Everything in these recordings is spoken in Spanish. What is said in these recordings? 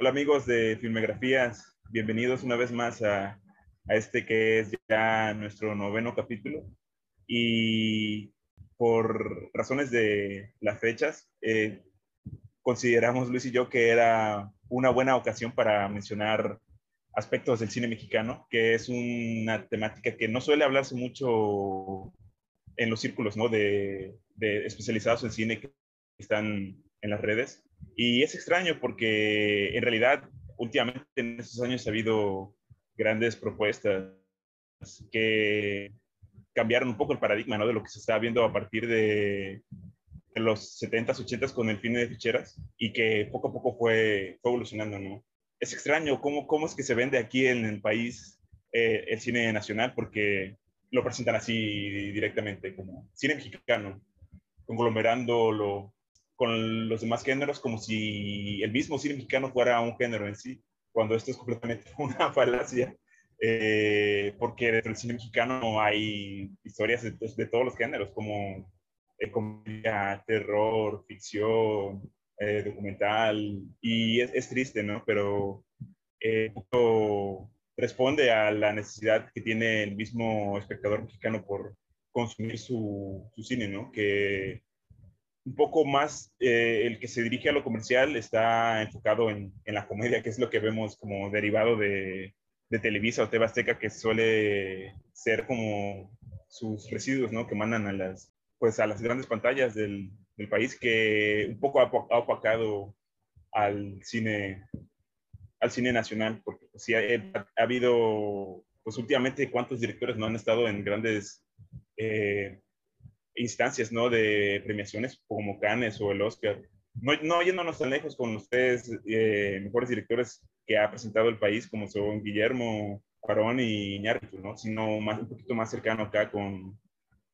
Hola amigos de Filmografías, bienvenidos una vez más a, a, este que es ya nuestro noveno capítulo. Y por razones de las fechas, eh, consideramos Luis y yo que era una buena ocasión para mencionar aspectos del cine mexicano, que es una temática que no suele hablarse mucho en los círculos ¿no? de, de especializados en cine que están en las redes. Y es extraño porque en realidad últimamente en estos años ha habido grandes propuestas que cambiaron un poco el paradigma ¿no? de lo que se estaba viendo a partir de, los 70s, 80s con el cine de ficheras y que poco a poco fue, fue evolucionando. ¿no? Es extraño cómo, cómo es que se vende aquí en el país eh, el cine nacional porque lo presentan así directamente como cine mexicano, conglomerándolo con los demás géneros como si el mismo cine mexicano fuera un género en sí, cuando esto es completamente una falacia, eh, porque dentro del cine mexicano hay historias de, de todos los géneros, como eh, comedia, terror, ficción, eh, documental, y es, es, triste, ¿no? Pero eh, responde a la necesidad que tiene el mismo espectador mexicano por consumir su, su cine, ¿no? Que un poco más eh, el que se dirige a lo comercial está enfocado en, en, la comedia, que es lo que vemos como derivado de, de Televisa o Tebasteca, que suele ser como sus residuos, ¿no? Que mandan a las, pues, a las grandes pantallas del, del país, que un poco ha, ha, opacado al cine, al cine nacional, porque pues, sí ha, ha, habido, pues últimamente, cuántos directores no han estado en grandes... Eh, instancias, ¿no? De premiaciones como Cannes o el Oscar. No, no yéndonos tan lejos con ustedes, eh, mejores directores que ha presentado el país, como son Guillermo, Cuarón y Iñárritu, ¿no? Sino más, un poquito más cercano acá con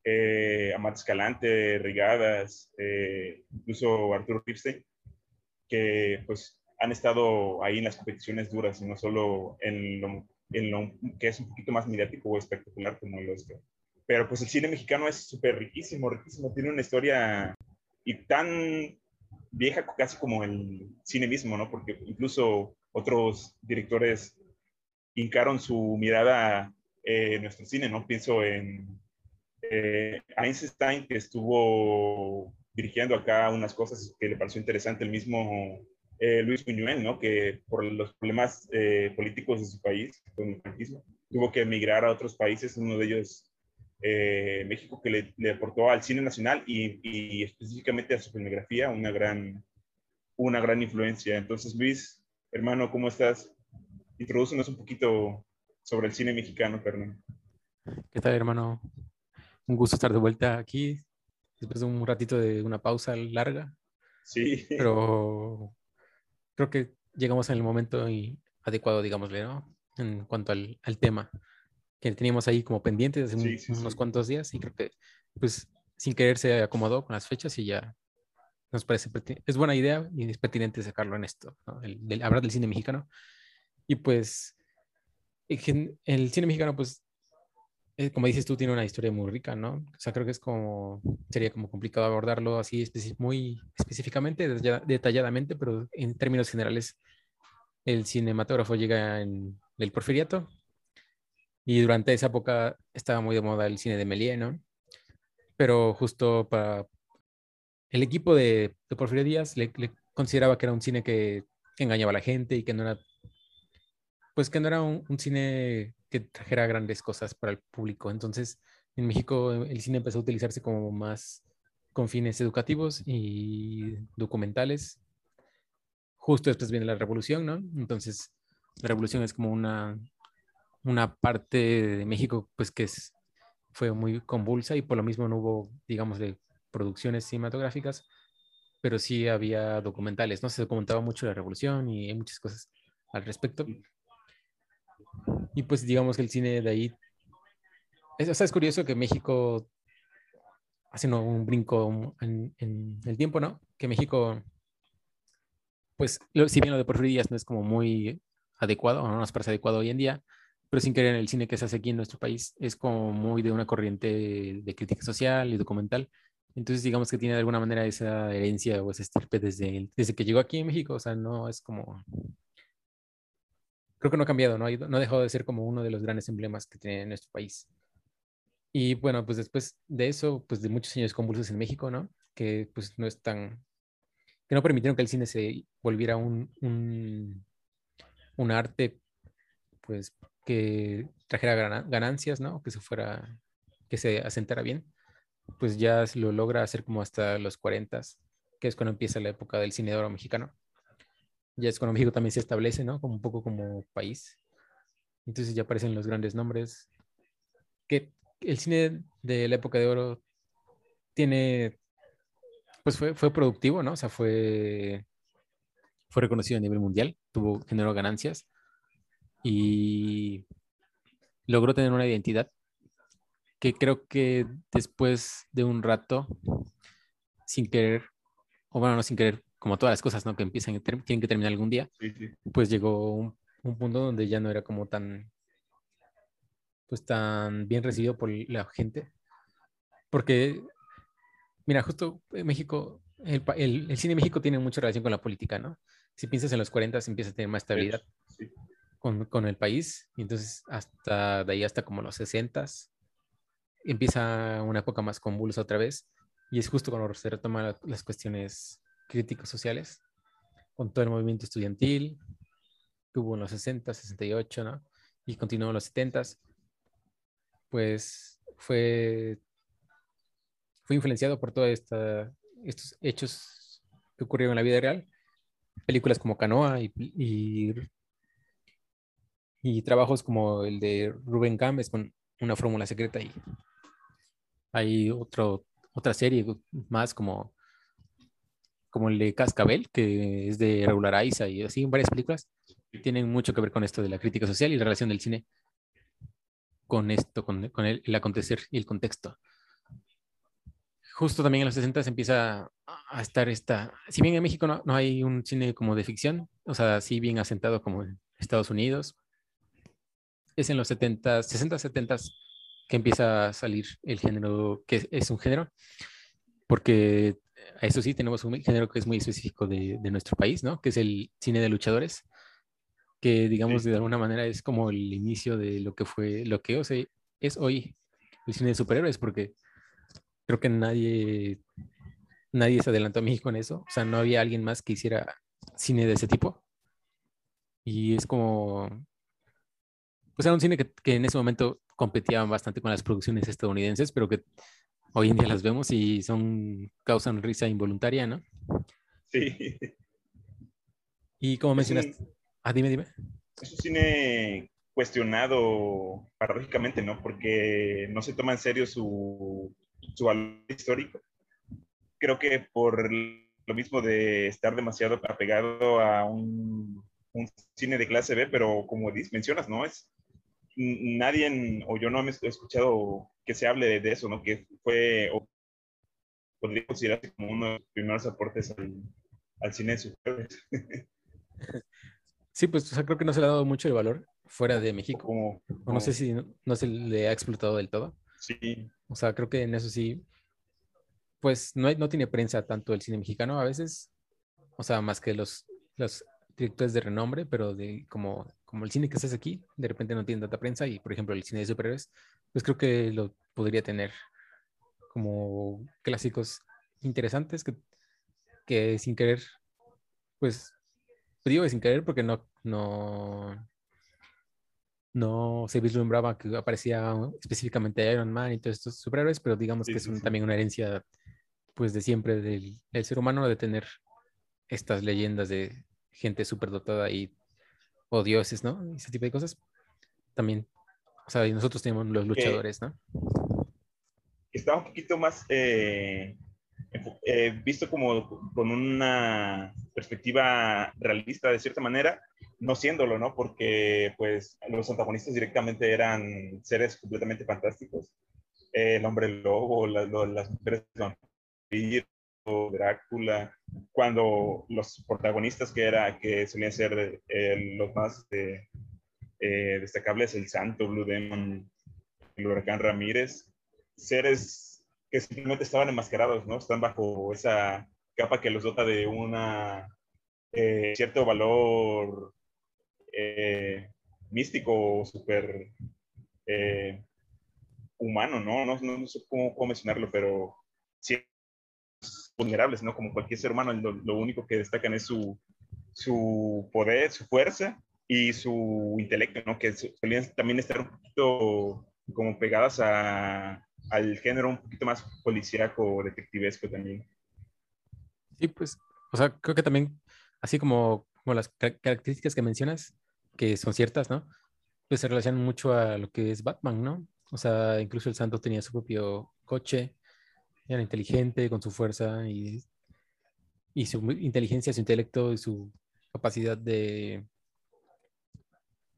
eh, Amat Escalante, Rigadas, eh, incluso Arturo Ripstein, que pues han estado ahí en las competiciones duras y no solo en lo, en lo que es un poquito más mediático o espectacular como el Oscar pero pues el cine mexicano es súper riquísimo, riquísimo, tiene una historia y tan vieja casi como el cine mismo, ¿no? Porque incluso otros directores hincaron su mirada en nuestro cine, ¿no? Pienso en eh, Einstein, que estuvo dirigiendo acá unas cosas que le pareció interesante, el mismo eh, Luis Buñuel, ¿no? Que por los problemas eh, políticos de su país, con el franquismo, tuvo que emigrar a otros países, uno de ellos eh, México que le, le, aportó al cine nacional y, y, específicamente a su filmografía una gran, una gran influencia. Entonces, Luis, hermano, ¿cómo estás? Introducenos un poquito sobre el cine mexicano, perdón. ¿Qué tal, hermano? Un gusto estar de vuelta aquí, después de un ratito de una pausa larga. Sí. Pero creo que llegamos en el momento adecuado, digámosle, ¿no? En cuanto al, al tema que teníamos ahí como pendientes hace sí, sí, unos sí. cuantos días y creo que pues sin querer se acomodó con las fechas y ya nos parece es buena idea y es pertinente sacarlo en esto, ¿no? el, del, hablar del cine mexicano y pues el cine mexicano pues eh, como dices tú tiene una historia muy rica, ¿no? O sea, creo que es como sería como complicado abordarlo así especi muy específicamente, detalladamente, pero en términos generales el cinematógrafo llega en el porfiriato y durante esa época estaba muy de moda el cine de Méliès, ¿no? Pero justo para el equipo de, Porfirio Díaz le, consideraba que era un cine que, engañaba a la gente y que no era, pues que no era un, un, cine que trajera grandes cosas para el público. Entonces, en México el cine empezó a utilizarse como más con fines educativos y documentales. Justo después viene la revolución, ¿no? Entonces, la revolución es como una una parte de México pues que es, fue muy convulsa y por lo mismo no hubo, digamos, de producciones cinematográficas, pero sí había documentales, ¿no? Se documentaba mucho la revolución y hay muchas cosas al respecto. Y pues digamos que el cine de ahí... Es, o sea, es curioso que México, haciendo un brinco en, en el tiempo, ¿no? Que México, pues, si bien lo de Porfirio Díaz no es como muy adecuado, o no nos parece adecuado hoy en día, pero sin querer en el cine que se hace aquí en nuestro país es como muy de una corriente de crítica social y documental. Entonces, digamos que tiene de alguna manera esa herencia o esa estirpe desde, desde que llegó aquí en México. O sea, no es como. creo que no ha cambiado, ¿no? no ha dejado de ser como uno de los grandes emblemas que tiene nuestro país. Y bueno, pues después de eso, pues de muchos años convulsos en México, ¿no? Que pues no es tan, que no permitieron que el cine se volviera un, un, un arte, pues que trajera ganancias, ¿no? Que se fuera, que se asentara bien, pues ya lo logra hacer como hasta los 40, que es cuando empieza la época del cine de oro mexicano. Ya es cuando México también se establece, ¿no? Como un poco como país. Entonces ya aparecen los grandes nombres. Que el cine de la época de oro tiene, pues fue, fue productivo, ¿no? O sea, fue, fue reconocido a nivel mundial, tuvo, generó ganancias y logró tener una identidad que creo que después de un rato, sin querer, o bueno, no sin querer, como todas las cosas, ¿no? Que empiezan, tienen que terminar algún día, pues llegó un, un, punto donde ya no era como tan, pues tan bien recibido por la gente. Porque, mira, justo en México, el, el, el cine de México tiene mucha relación con la política, ¿no? Si piensas en los 40, empieza a tener más estabilidad. Sí con, el país. Y entonces hasta de ahí hasta como los 60 empieza una época más convulsa otra vez. Y es justo cuando se retoman las cuestiones críticos sociales, con todo el movimiento estudiantil, que hubo en los 60, 68, ¿no? Y continuó en los 70. Pues fue, fue influenciado por todos estos hechos que ocurrieron en la vida real. Películas como Canoa y y trabajos como el de Rubén Gámez con una fórmula secreta y hay otro, otra serie más como, como el de Cascabel, que es de Regular Aiza y así, varias películas tienen mucho que ver con esto de la crítica social y la relación del cine con esto, con, con el, el, acontecer y el contexto. Justo también en los 60 se empieza a estar esta, si bien en México no, no hay un cine como de ficción, o sea, sí bien asentado como en Estados Unidos, es en los 70, 60, 70 que empieza a salir el género, que es un género, porque a eso sí tenemos un género que es muy específico de, de nuestro país, ¿no? Que es el cine de luchadores, que digamos de alguna manera es como el inicio de lo que fue, lo que o sea, es hoy el cine de superhéroes, porque creo que nadie, nadie se adelantó a México en eso, o sea, no había alguien más que hiciera cine de ese tipo. Y es como pues era un cine que, que, en ese momento competía bastante con las producciones estadounidenses, pero que hoy en día las vemos y son, causan risa involuntaria, ¿no? Sí. Y como mencionaste, ah, dime, dime. Es un cine cuestionado paradójicamente, ¿no? Porque no se toma en serio su, su valor histórico. Creo que por lo mismo de estar demasiado apegado a un, un cine de clase B, pero como mencionas, ¿no? Es nadie, o yo no he escuchado que se hable de, eso, ¿no? Que fue, o podría considerarse como uno de los primeros aportes al, al cine. Sí, pues o sea, creo que no se le ha dado mucho el valor fuera de México. o no sé si no, se le ha explotado del todo. Sí. O sea, creo que en eso sí, pues no, hay, no tiene prensa tanto el cine mexicano a veces, o sea, más que los, los directores de renombre, pero de como como el cine que estás aquí, de repente no tiene tanta prensa y, por ejemplo, el cine de superhéroes, pues creo que lo podría tener como clásicos interesantes que, que sin querer, pues, digo que sin querer porque no, no, no se vislumbraba que aparecía específicamente Iron Man y todos estos superhéroes, pero digamos que es también una herencia, pues, de siempre del, del ser humano de tener estas leyendas de gente superdotada y o dioses, ¿no? Ese tipo de cosas. También, o sea, nosotros tenemos los luchadores, ¿no? Está un poquito más eh, eh, visto como con una perspectiva realista de cierta manera, no siéndolo, ¿no? Porque pues los antagonistas directamente eran seres completamente fantásticos. el hombre lobo, las mujeres vampiros, Drácula, cuando los protagonistas que era que solían ser eh, los más eh, eh, destacables, el Santo, Blue Demon, el Huracán Ramírez, seres que simplemente estaban enmascarados, ¿no? Están bajo esa capa que los dota de una cierto valor místico, súper eh, humano, ¿no? ¿no? No, sé cómo, mencionarlo, pero sí vulnerables, ¿no? Como cualquier ser humano, lo, único que destacan es su, su poder, su fuerza y su intelecto, ¿no? Que solían también estar un poquito como pegadas a, al género un poquito más policíaco, detectivesco también. Sí, pues, o sea, creo que también, así como, como las características que mencionas, que son ciertas, ¿no? Pues se relacionan mucho a lo que es Batman, ¿no? O sea, incluso el santo tenía su propio coche, era inteligente, con su fuerza y, y su inteligencia, su intelecto y su capacidad de,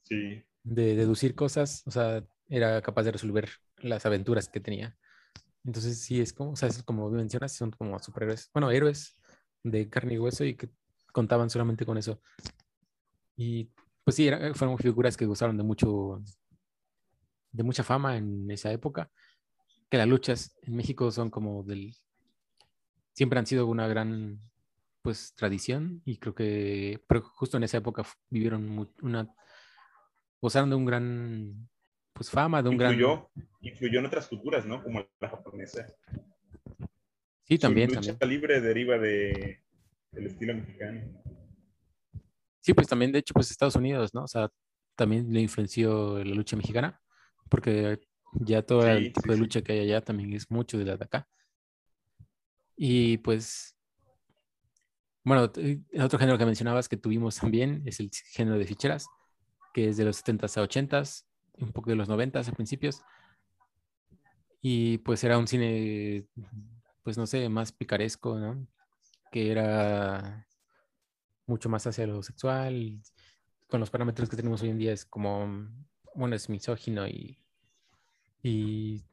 sí. de deducir cosas, o sea, era capaz de resolver las aventuras que tenía. Entonces sí es como, o sea, es como mencionas, son como superhéroes, bueno, héroes de carne y hueso y que contaban solamente con eso. Y pues sí, fueron figuras que gozaron de mucho, de mucha fama en esa época, que las luchas en México son como del, siempre han sido una gran, pues, tradición y creo que, pero justo en esa época vivieron una, gozaron de un gran, pues, fama, de un influyó, gran... Influyó en otras culturas, ¿no? Como la japonesa. Sí, también. Su lucha libre deriva de, del estilo mexicano. Sí, pues también, de hecho, pues Estados Unidos, ¿no? O sea, también le influenció la lucha mexicana, porque ya todo el tipo de lucha que hay allá también es mucho de la de acá. Y pues, bueno, el otro género que mencionabas que tuvimos también es el género de ficheras, que es de los 70s a 80s, un poco de los 90s a principios. Y pues era un cine, pues no sé, más picaresco, ¿no? Que era mucho más hacia lo sexual. Con los parámetros que tenemos hoy en día es como, bueno, es misógino y, y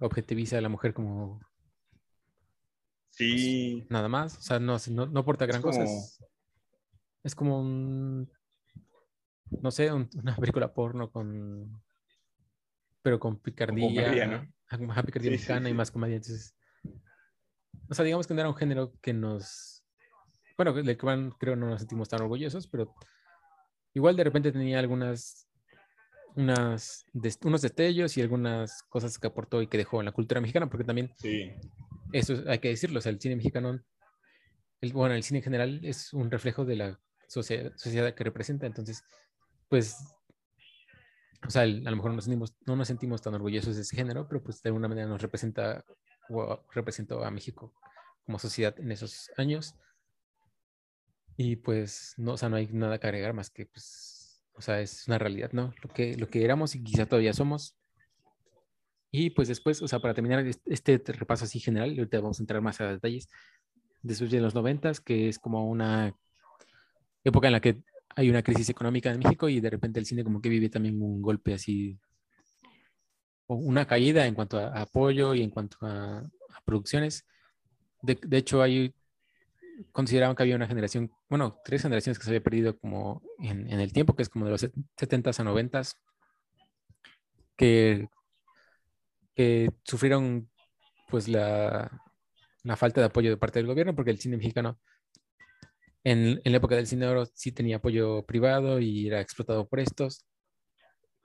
objetiviza a la mujer como... Sí. Pues, nada más, o sea, no, no, aporta gran cosa. Es, como un, no sé, una película porno con... Pero con picardía. ¿no? picardía mexicana y más comedia. Entonces, o sea, digamos que no era un género que nos bueno, del que creo no nos sentimos tan orgullosos, pero igual de repente tenía algunas, unas, unos destellos y algunas cosas que aportó y que dejó en la cultura mexicana, porque también, sí. eso hay que decirlo, o sea, el cine mexicano, el, bueno, el cine en general es un reflejo de la sociedad, sociedad que representa, entonces, pues, o sea, a lo mejor nos sentimos, no nos sentimos tan orgullosos de ese género, pero pues de alguna manera nos representa o representó a México como sociedad en esos años y pues, no, o sea, no hay nada que agregar más que, pues, o sea, es una realidad, ¿no? Lo que, lo que éramos y quizá todavía somos. Y pues después, o sea, para terminar este repaso así general, ahorita vamos a entrar más a detalles, después de los noventas, que es como una época en la que hay una crisis económica en México y de repente el cine como que vive también un golpe así, o una caída en cuanto a, apoyo y en cuanto a, producciones. De, de, hecho, hay consideraban que había una generación, bueno, tres generaciones que se había perdido como en, el tiempo, que es como de los 70s a 90s, que, sufrieron pues la, la, falta de apoyo de parte del gobierno, porque el cine mexicano en, la época del cine oro sí tenía apoyo privado y era explotado por estos,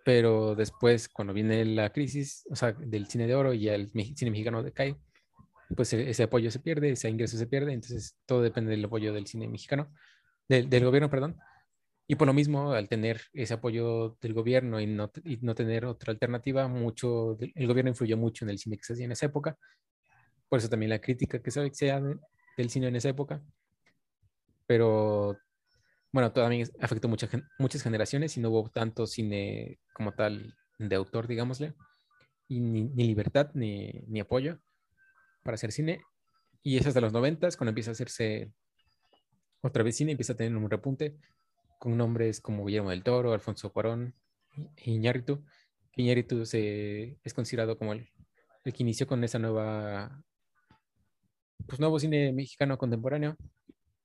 pero después cuando viene la crisis, o sea, del cine de oro y el cine mexicano decae, pues e-, ese apoyo se pierde, ese ingreso se pierde, entonces todo depende del apoyo del cine mexicano, del, del gobierno, perdón. Y por lo mismo, al tener ese apoyo del gobierno y no, y no tener otra alternativa, mucho, el gobierno influyó mucho en el cine que se hacía en esa época. Por eso también la crítica que se hacía del cine en esa época. Pero bueno, también afectó muchas muchas generaciones y no hubo tanto cine como tal de autor, digámosle, ni, ni libertad ni, ni apoyo para hacer cine. Y es hasta los noventas cuando empieza a hacerse otra vez cine, empieza a tener un repunte con nombres como Guillermo del Toro, Alfonso Cuarón, Iñárritu. Iñárritu se, es considerado como el, el que inició con esa nueva, pues nuevo cine mexicano contemporáneo,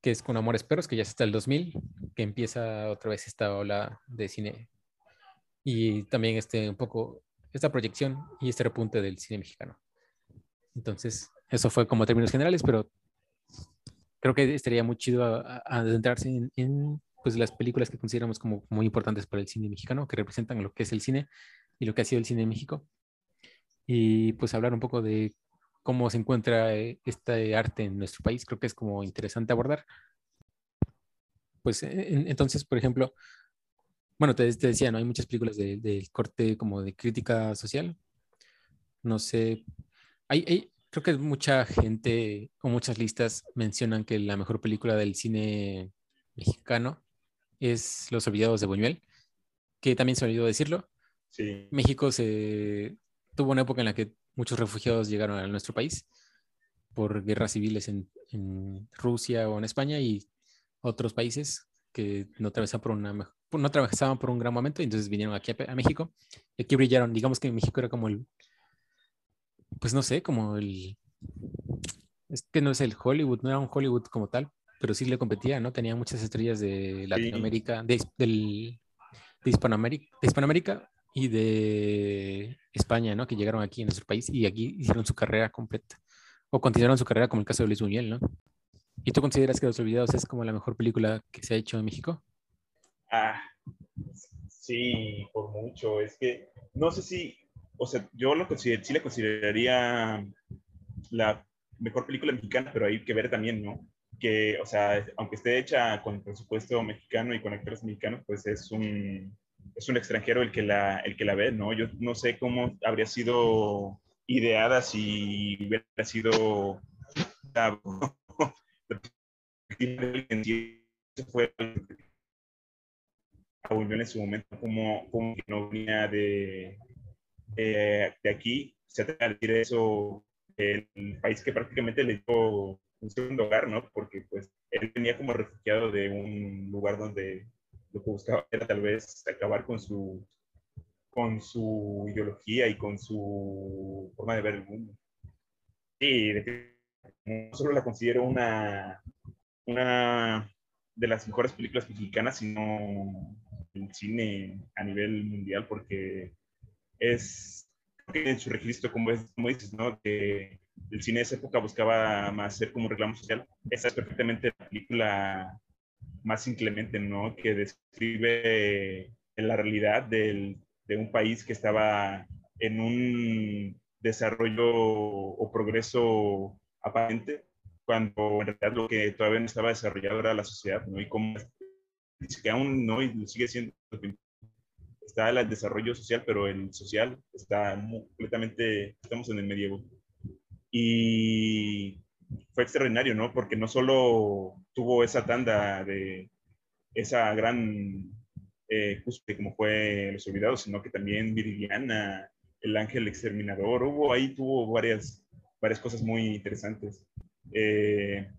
que es con Amores Perros, que ya está el 2000, que empieza otra vez esta ola de cine y también este un poco esta proyección y este repunte del cine mexicano. Entonces, eso fue como términos generales, pero creo que estaría muy chido adentrarse en, pues las películas que consideramos como muy importantes para el cine mexicano, que representan lo que es el cine y lo que ha sido el cine en México. Y pues hablar un poco de cómo se encuentra eh, este arte en nuestro país, creo que es como interesante abordar. Pues entonces, por ejemplo, bueno, te, decía, ¿no? Hay muchas películas del de corte como de crítica social. No sé, hay, creo que mucha gente o muchas listas mencionan que la mejor película del cine mexicano es Los Olvidados de Buñuel, que también se olvidó decirlo. Sí. México se tuvo una época en la que muchos refugiados llegaron a nuestro país por guerras civiles en, Rusia o en España y otros países que no atravesaban por una no atravesaban por un gran momento y entonces vinieron aquí a, a México y aquí brillaron. Digamos que México era como el, pues no sé, como el, es que no es el Hollywood, no era un Hollywood como tal, pero sí le competía, ¿no? Tenía muchas estrellas de Latinoamérica, de, del, de, Hispanoamérica, de Hispanoamérica y de España, ¿no? Que llegaron aquí en nuestro país y aquí hicieron su carrera completa. O continuaron su carrera como el caso de Luis Buñuel, ¿no? ¿Y tú consideras que Los Olvidados es como la mejor película que se ha hecho en México? Ah, sí, por mucho. Es que no sé si o sea, yo lo consider, sí le consideraría la mejor película mexicana, pero hay que ver también, ¿no? Que, o sea, aunque esté hecha con presupuesto mexicano y con actores mexicanos, pues es un, es un extranjero el que, la, el que la ve, ¿no? Yo no sé cómo habría sido ideada si hubiera sido fue a en su momento como, como que no venía de, eh, de aquí, se trata de decir eso, el país que prácticamente le dio un segundo hogar, ¿no? Porque pues él venía como refugiado de un lugar donde lo que buscaba era tal vez acabar con su, con su ideología y con su forma de ver el mundo. Sí, no solo la considero una, una de las mejores películas mexicanas, sino el cine a nivel mundial, porque es en su registro, como, es, como dices, ¿no? Que el cine de esa época buscaba más ser como un reclamo social. Esa es perfectamente la película más inclemente, ¿no? Que describe la realidad del, de un país que estaba en un desarrollo o progreso aparente, cuando en realidad lo que todavía no estaba desarrollado era la sociedad, ¿no? Y cómo que aún no y sigue siendo está el desarrollo social, pero el social está completamente, estamos en el medievo. Y fue extraordinario, ¿no? Porque no solo tuvo esa tanda de esa gran eh, como fue Los Olvidados, sino que también Viridiana, El Ángel Exterminador, hubo ahí, tuvo varias, varias cosas muy interesantes. Eh,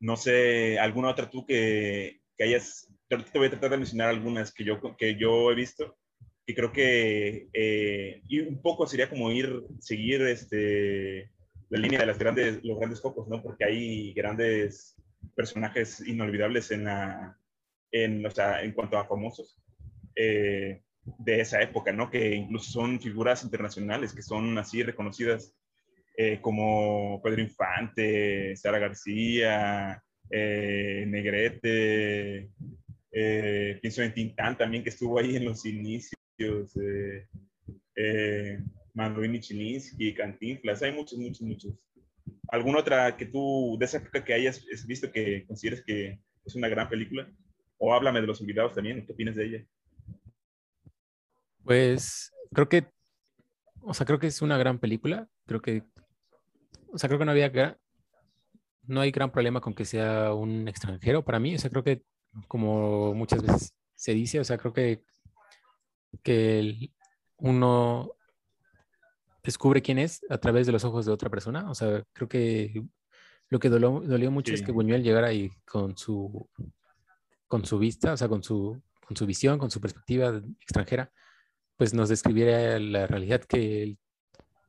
no sé, ¿alguna otra tú que, que hayas te voy a tratar de mencionar algunas que yo, que yo he visto, y creo que eh, y un poco sería como ir, seguir este, la línea de las grandes, los grandes focos, ¿no? Porque hay grandes personajes inolvidables en, la, en, o sea, en cuanto a famosos eh, de esa época, ¿no? Que incluso son figuras internacionales, que son así reconocidas eh, como Pedro Infante, Sara García, Negrete, eh, pienso en Tintán también, que estuvo ahí en los inicios. Eh, eh, Manuel Chilinsky, Cantinflas, hay muchos, muchos, muchos. ¿Alguna otra que tú, de esa época que hayas visto que consideres que es una gran película? O háblame de Los Olvidados también, ¿qué opinas de ella? Pues creo que, o sea, creo que es una gran película. Creo que, o sea, creo que no había, no hay gran problema con que sea un extranjero para mí. O sea, creo que como muchas veces se dice, o sea, creo que, que uno descubre quién es a través de los ojos de otra persona, o sea, creo que lo que dolió, mucho es que Buñuel llegara ahí con su, con su vista, o sea, con su, con su visión, con su perspectiva extranjera, pues nos describiera la realidad que,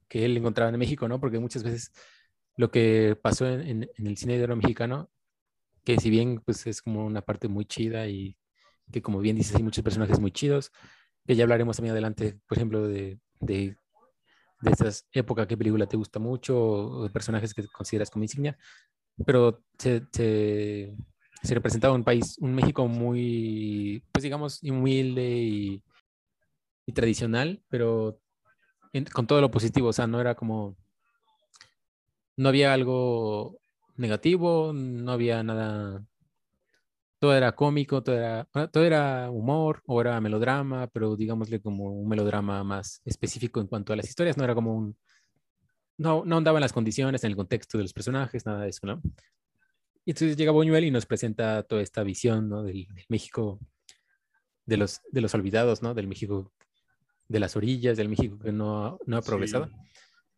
que él encontraba en México, ¿no? Porque muchas veces lo que pasó en, en el cine de oro mexicano que si bien pues es como una parte muy chida y que como bien dices hay muchos personajes muy chidos, que ya hablaremos también adelante, por ejemplo, de, de, de estas épocas, qué película te gusta mucho, o de personajes que consideras como insignia, pero se, se, se representaba un país, un México muy, pues digamos, humilde y, tradicional, pero con todo lo positivo, o sea, no era como, no había algo negativo, no había nada, todo era cómico, todo era, todo era humor o era melodrama, pero digámosle como un melodrama más específico en cuanto a las historias, no era como un, no, no andaba en las condiciones, en el contexto de los personajes, nada de eso, ¿no? Y entonces llega Buñuel y nos presenta toda esta visión, ¿no? Del, México, de los, de los olvidados, ¿no? Del México de las orillas, del México que no, no ha progresado.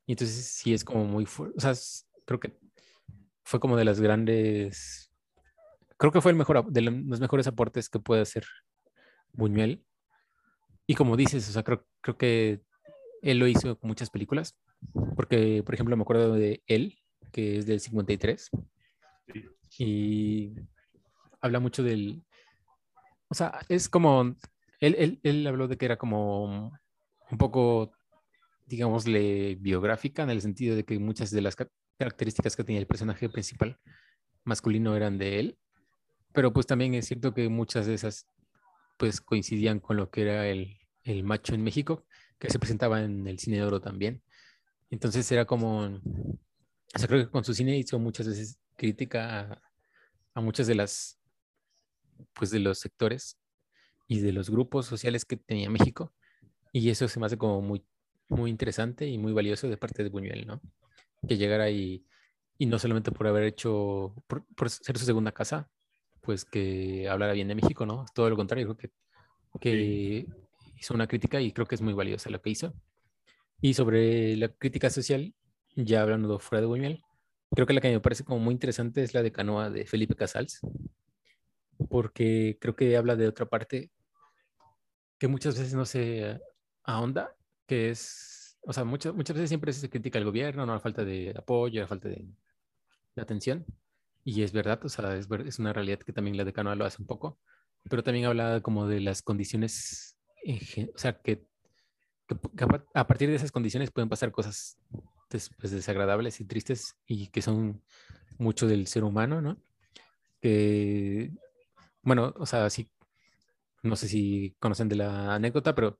Y entonces sí es como muy fuerte, o sea, creo que fue como de las grandes, creo que fue el mejor, de los mejores aportes que puede hacer Buñuel. Y como dices, o sea, creo, creo que él lo hizo con muchas películas, porque, por ejemplo, me acuerdo de él, que es del 53, y habla mucho del... O sea, es como... Él, él, habló de que era como un poco, digámosle, biográfica, en el sentido de que muchas de las características que tenía el personaje principal masculino eran de él, pero pues también es cierto que muchas de esas pues coincidían con lo que era el, el macho en México, que se presentaba en el cine de oro también. Entonces era como, o sea, creo que con su cine hizo muchas veces crítica a, muchas de las, pues de los sectores y de los grupos sociales que tenía México. Y eso se me hace como muy, muy interesante y muy valioso de parte de Buñuel, ¿no? Que llegara y, y no solamente por haber hecho, por, ser su segunda casa, pues que hablara bien de México, ¿no? Todo lo contrario, creo que, que hizo una crítica y creo que es muy valiosa lo que hizo. Y sobre la crítica social, ya hablando fuera de Buñuel, Creo que la que me parece como muy interesante es la de Canoa de Felipe Casals, porque creo que habla de otra parte que muchas veces no se ahonda, que es, o sea, muchas, muchas veces siempre se critica al gobierno, no la falta de apoyo, la falta de, atención, y es verdad, o sea, es, es, una realidad que también la de Canoa lo hace un poco, pero también habla como de las condiciones, o sea, que, a partir de esas condiciones pueden pasar cosas pues, desagradables y tristes y que son mucho del ser humano, ¿no? Bueno, o sea, sí, no sé si conocen de la anécdota, pero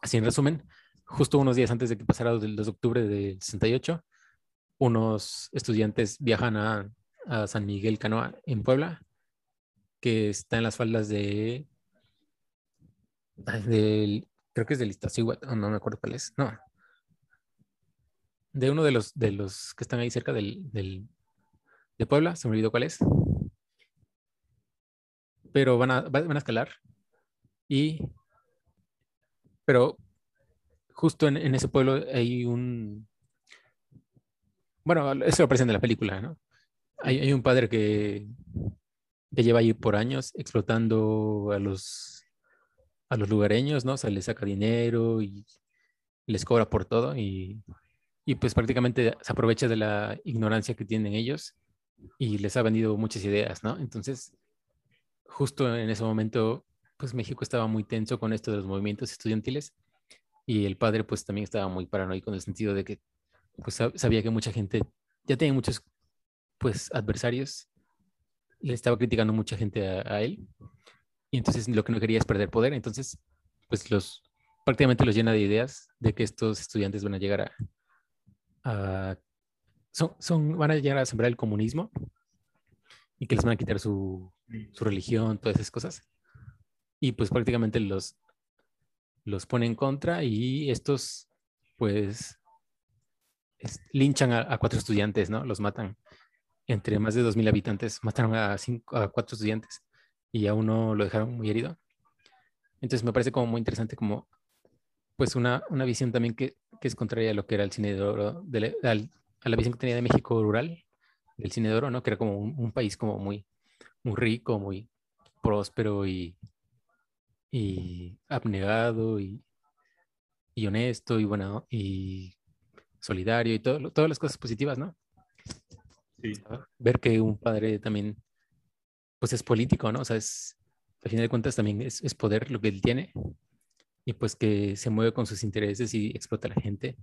así en resumen, justo unos días antes de que pasara el 2 de octubre del 68, unos estudiantes viajan a, a San Miguel Canoa en Puebla, que está en las faldas de, del, creo que es del Iztaccíhuatl, no me acuerdo cuál es, no, de uno de los, de los que están ahí cerca del, de Puebla, se me olvidó cuál es. Pero van a, van a escalar. Y, pero justo en, ese pueblo hay un, bueno, eso lo presenta en la película, ¿no? Hay, hay, un padre que, que lleva ahí por años explotando a los, a los lugareños, ¿no? O sea, les saca dinero y les cobra por todo y y pues prácticamente se aprovecha de la ignorancia que tienen ellos y les ha vendido muchas ideas, ¿no? Entonces, justo en ese momento, pues México estaba muy tenso con esto de los movimientos estudiantiles y el padre pues también estaba muy paranoico en el sentido de que pues sabía que mucha gente ya tenía muchos pues adversarios, le estaba criticando mucha gente a, a él y entonces lo que no quería es perder poder, entonces pues los prácticamente los llena de ideas de que estos estudiantes van a llegar a, son, son, van a llegar a sembrar el comunismo y que les van a quitar su, su religión, todas esas cosas. Y pues prácticamente los, los pone en contra y estos pues linchan a, cuatro estudiantes, ¿no? Los matan. Entre más de dos mil habitantes mataron a, cinco, a cuatro estudiantes y a uno lo dejaron muy herido. Entonces me parece como muy interesante como pues una, una visión también que, que, es contraria a lo que era el cine de oro, de a la visión que tenía de México rural, del cine de oro, ¿no? Que era como un, país como muy, muy rico, muy próspero y, y abnegado y, y honesto y bueno, y solidario y todo, todas las cosas positivas, ¿no? Sí. Ver que un padre también, pues es político, ¿no? O sea, es, al final de cuentas también es, es poder lo que él tiene y pues que se mueve con sus intereses y explota a la gente.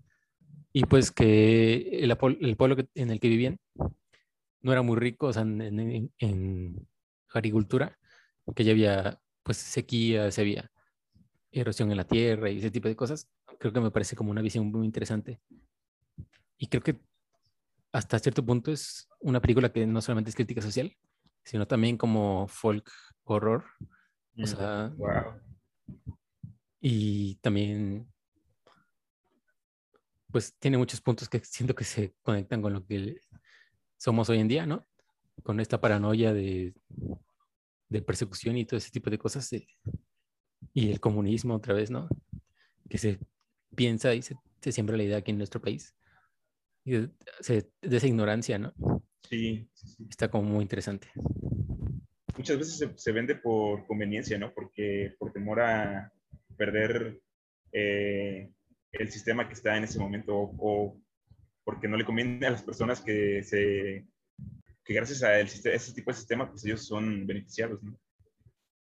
Y pues que el, el pueblo en el que vivían no era muy rico, o sea, en, agricultura, que ya había pues sequía, se había erosión en la tierra y ese tipo de cosas, creo que me parece como una visión muy interesante. Y creo que hasta cierto punto es una película que no solamente es crítica social, sino también como folk horror. O mm, sea, y también, pues tiene muchos puntos que siento que se conectan con lo que somos hoy en día, ¿no? Con esta paranoia de, de persecución y todo ese tipo de cosas. y el comunismo otra vez, ¿no? Que se piensa y se, siembra la idea aquí en nuestro país. Y de, esa ignorancia, ¿no? Sí, Está como muy interesante. Muchas veces se, vende por conveniencia, ¿no? Porque por temor a perder eh, el sistema que está en ese momento o, porque no le conviene a las personas que se que gracias a, ese tipo de sistema pues ellos son beneficiados, ¿no?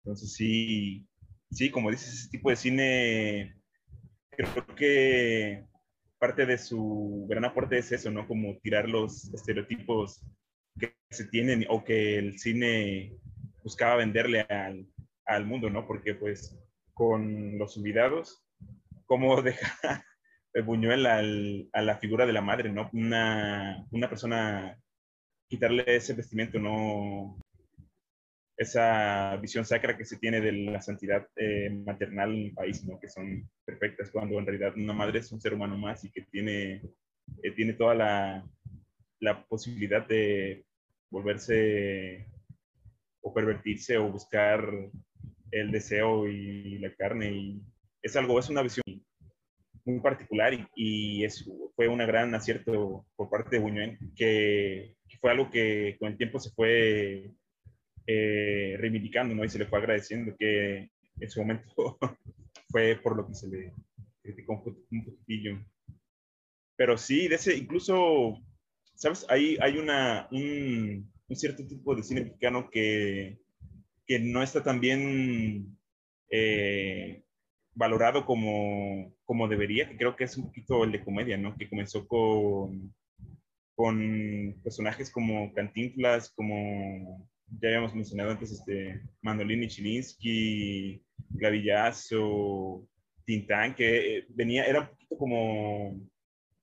Entonces sí, sí, como dices, ese tipo de cine creo que parte de su gran aporte es eso, ¿no? Como tirar los estereotipos que se tienen o que el cine buscaba venderle al, al mundo, ¿no? Porque pues con los olvidados, cómo deja el Buñuel al, a la figura de la madre, ¿no? Una, una persona, quitarle ese vestimento, ¿no? esa visión sacra que se tiene de la santidad eh, maternal en el país, ¿no? que son perfectas, cuando en realidad una madre es un ser humano más y que tiene, eh, tiene toda la, la, posibilidad de volverse o pervertirse o buscar el deseo y la carne. Y es algo, es una visión muy particular y, y eso fue un gran acierto por parte de Buñuel, que, que fue algo que con el tiempo se fue eh, reivindicando, ¿no? Y se le fue agradeciendo que en su momento fue por lo que se le criticó un, poquitillo. Pero sí, de ese, incluso, ¿sabes? Hay, hay una, un, cierto tipo de cine mexicano que, que no está tan bien eh, valorado como, como debería, que creo que es un poquito el de comedia, ¿no? Que comenzó con, con personajes como Cantinflas, como ya habíamos mencionado antes, este, Mandolini Chilinsky, Clavillazo, Tintán, que eh, venía, era un poquito como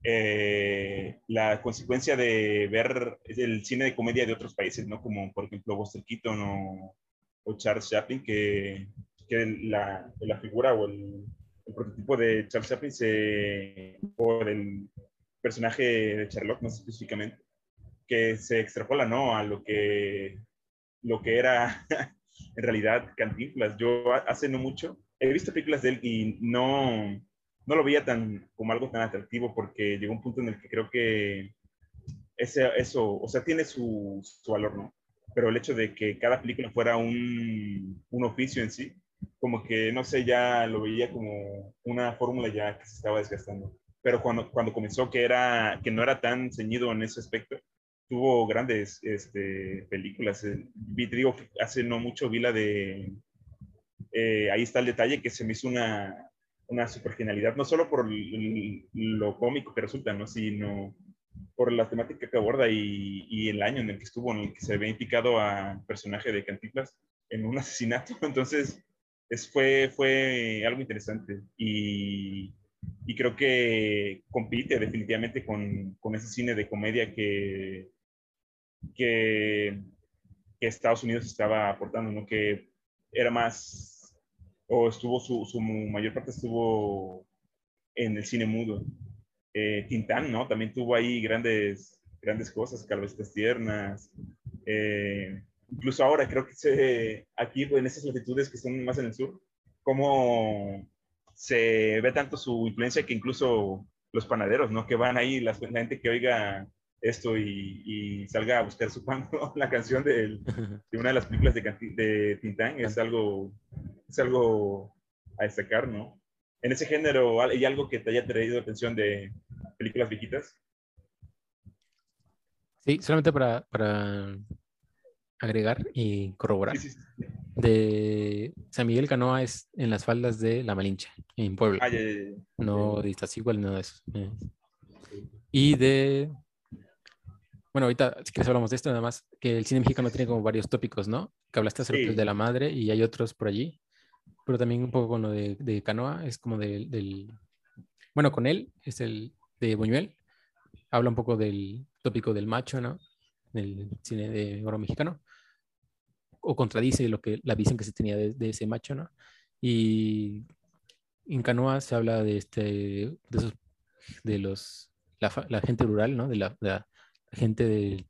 eh, la consecuencia de ver el cine de comedia de otros países, ¿no? Como por ejemplo Buster Keaton o, o Charles Chaplin, que, que la, la, figura o el, el, prototipo de Charles Chaplin se, por el personaje de Sherlock más específicamente, que se extrapola, ¿no? A lo que lo que era en realidad Cantinflas. Yo hace no mucho he visto películas de él y no, no lo veía tan, como algo tan atractivo porque llegó un punto en el que creo que ese, eso, o sea, tiene su, su valor, ¿no? Pero el hecho de que cada película fuera un, un oficio en sí, como que, no sé, ya lo veía como una fórmula ya que se estaba desgastando. Pero cuando, cuando comenzó que, era, que no era tan ceñido en ese aspecto, tuvo grandes este, películas. Eh, vi, digo, hace no mucho vi la de, eh, ahí está el detalle, que se me hizo una, una super genialidad, no solo por lo cómico que resulta, ¿no? sino por la temática que aborda y, y, el año en el que estuvo, en el que se ve implicado a personaje de Cantinflas en un asesinato. Entonces, es, fue, fue algo interesante y, y creo que compite definitivamente con, con, ese cine de comedia que, que, Estados Unidos estaba aportando, ¿no? Que era más, o estuvo, su, su mayor parte estuvo en el cine mudo. Eh, Tintán, ¿no? También tuvo ahí grandes, grandes cosas, calvestas tiernas. Eh, incluso ahora creo que se, aquí en esas latitudes que están más en el sur, como se ve tanto su influencia que incluso los panaderos, ¿no? Que van ahí, la gente que oiga esto y, salga a buscar su pan. La canción de, una de las películas de, de Tintán es algo, es algo a destacar, ¿no? En ese género, ¿hay algo que te haya traído atención de películas viejitas? Sí, solamente para, agregar y corroborar. De San Miguel Canoa es en las faldas de La Malinche, en Puebla. Ah, no de igual, no de eso. Y de bueno, ahorita si quieres hablamos de esto, nada más, que el cine mexicano tiene como varios tópicos, ¿no? Que hablaste acerca de la madre y hay otros por allí, pero también un poco con lo de, de Canoa, es como del, bueno, con él, es el de Buñuel, habla un poco del tópico del macho, ¿no? Del cine de oro mexicano, o contradice lo que, la visión que se tenía de, ese macho, ¿no? Y en Canoa se habla de, este, de, esos, de los, la, gente rural, ¿no? De la, la gente de,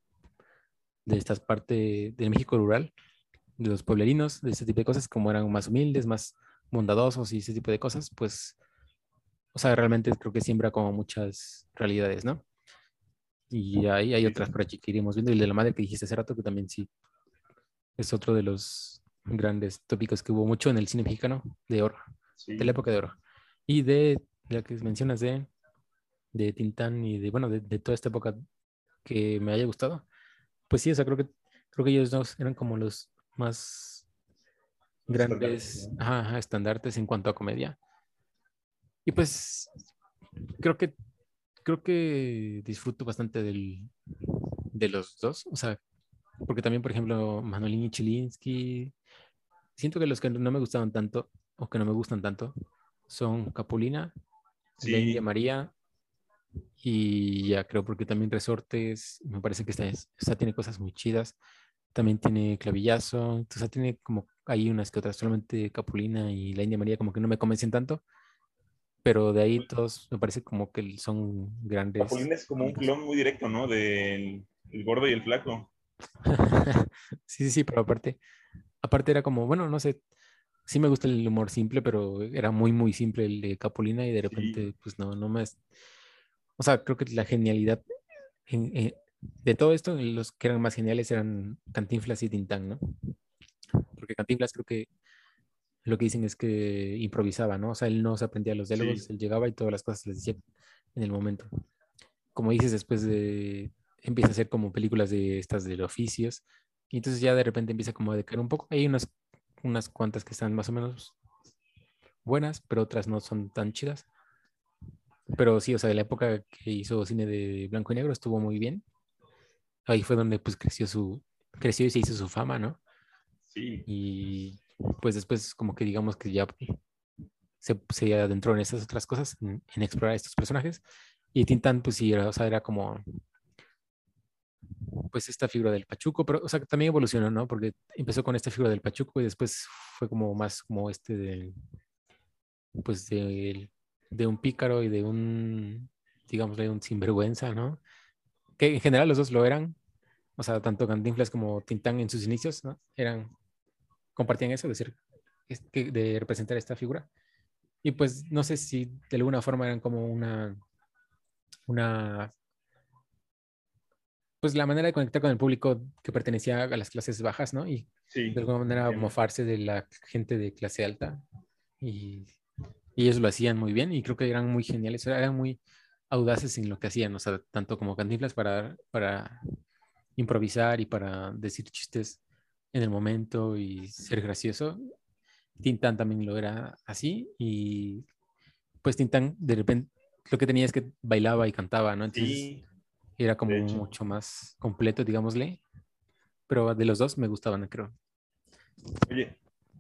de estas partes del México rural, de los pueblerinos, de ese tipo de cosas, como eran más humildes, más bondadosos y ese tipo de cosas, pues, o sea, realmente creo que siembra como muchas realidades, ¿no? Y ahí hay otras por aquí que iremos viendo. El de la madre que dijiste hace rato, que también sí es otro de los grandes tópicos que hubo mucho en el cine mexicano de oro, de la época de oro. Y de la que mencionas de, de Tintán y de, bueno, de, de toda esta época que me haya gustado. Pues sí, o sea, creo que, creo que ellos dos eran como los más grandes estandartes en cuanto a comedia. Y pues creo que creo que disfruto bastante del, de los dos. O sea, porque también, por ejemplo, Manolini y Chilinsky, siento que los que no me gustaban tanto o que no me gustan tanto son Capulina, sí. India María y ya creo porque también Resortes, me parece que está, está, tiene cosas muy chidas. También tiene Clavillazo, entonces tiene como hay unas que otras, solamente Capulina y la India María como que no me convencen tanto. Pero de ahí todos me parece como que son grandes. Capulina es como un clon muy directo, ¿no? Del el gordo y el flaco. sí, sí, sí, pero aparte, aparte era como, bueno, no sé, sí me gusta el humor simple, pero era muy, muy simple el de Capulina y de repente, pues no, no me, o sea, creo que la genialidad eh, de todo esto, los que eran más geniales eran Cantinflas y Tintán, ¿no? Porque Cantinflas creo que lo que dicen es que improvisaba, ¿no? O sea, él no se aprendía los diálogos, él llegaba y todas las cosas les decía en el momento. Como dices, después de empieza a hacer como películas de estas de oficios y entonces ya de repente empieza como a decaer un poco. Hay unas, unas cuantas que están más o menos buenas, pero otras no son tan chidas. Pero sí, o sea, de la época que hizo cine de blanco y negro estuvo muy bien. Ahí fue donde pues creció su, creció y se hizo su fama, ¿no? Sí. Y pues después como que digamos que ya se, se adentró en esas otras cosas, en, explorar estos personajes. Y Tintán pues sí, era, o sea, era como pues esta figura del pachuco, pero o sea, también evolucionó, ¿no? Porque empezó con esta figura del pachuco y después fue como más como este de, pues del de un pícaro y de un, digamos, de un sinvergüenza, ¿no? Que en general los dos lo eran, o sea, tanto Cantinflas como Tintán en sus inicios, ¿no? Eran, compartían eso, de, ser, de representar esta figura. Y pues no sé si de alguna forma eran como una, una, pues la manera de conectar con el público que pertenecía a las clases bajas, ¿no? Y de alguna manera mofarse de la gente de clase alta. Y y ellos lo hacían muy bien y creo que eran muy geniales, eran muy audaces en lo que hacían, o sea, tanto como Cantinflas para, para improvisar y para decir chistes en el momento y ser gracioso. Tintán también lo era así y pues Tintán de repente lo que tenía es que bailaba y cantaba, ¿no? Entonces era como mucho más completo, digámosle. Pero de los dos me gustaban, creo. Oye,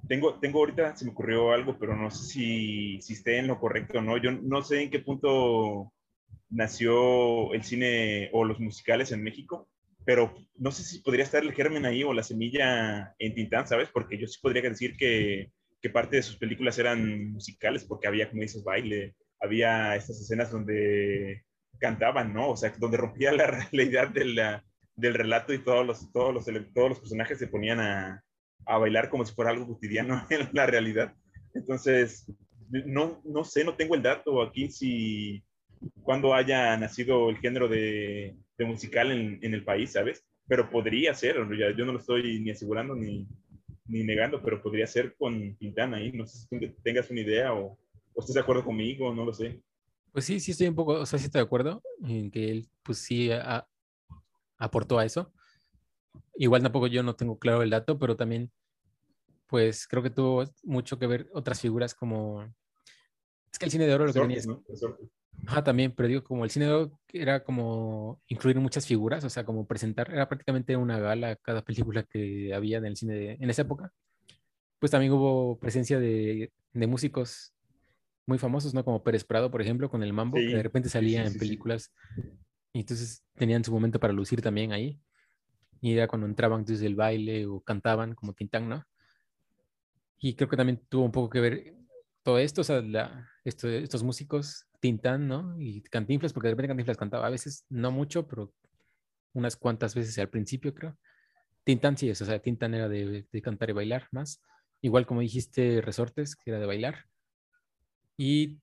tengo, tengo ahorita, se me ocurrió algo, pero no sé si, si esté en lo correcto o no. Yo no sé en qué punto nació el cine o los musicales en México, pero no sé si podría estar el germen ahí o la semilla en Tintán, ¿sabes? Porque yo sí podría decir que, que parte de sus películas eran musicales, porque había, como dices, baile, había estas escenas donde cantaban, ¿no? O sea, donde rompía la realidad de la, del relato y todos los, todos, los, todos los personajes se ponían a, a bailar como si fuera algo cotidiano en la realidad. Entonces, no, no sé, no tengo el dato aquí si cuando haya nacido el género de, de musical en, en, el país, ¿sabes? Pero podría ser, yo no lo estoy ni asegurando ni, ni negando, pero podría ser con Quintana ahí. No sé si tengas una idea o, o estés de acuerdo conmigo, no lo sé. Pues sí, sí estoy un poco, o sea, sí estoy de acuerdo en que él, pues sí, aportó a eso. Igual tampoco yo no tengo claro el dato, pero también, pues creo que tuvo mucho que ver otras figuras como... Es que el cine de oro lo que tenía es... Ajá, también, pero digo, como el cine era como incluir muchas figuras, o sea, como presentar, era prácticamente una gala cada película que había en el cine en esa época. Pues también hubo presencia de, de, músicos muy famosos, ¿no? Como Pérez Prado, por ejemplo, con el Mambo, que de repente salía en películas y entonces tenían su momento para lucir también ahí. Y era cuando entraban desde el baile o cantaban como Tintán, ¿no? Y creo que también tuvo un poco que ver todo esto, o sea, la, estos músicos, Tintán, ¿no? Y Cantinflas, porque de repente Cantinflas cantaba, a veces no mucho, pero unas cuantas veces al principio, creo. Tintán sí es, o sea, Tintán era de, cantar y bailar más. Igual como dijiste, Resortes, que era de bailar. Y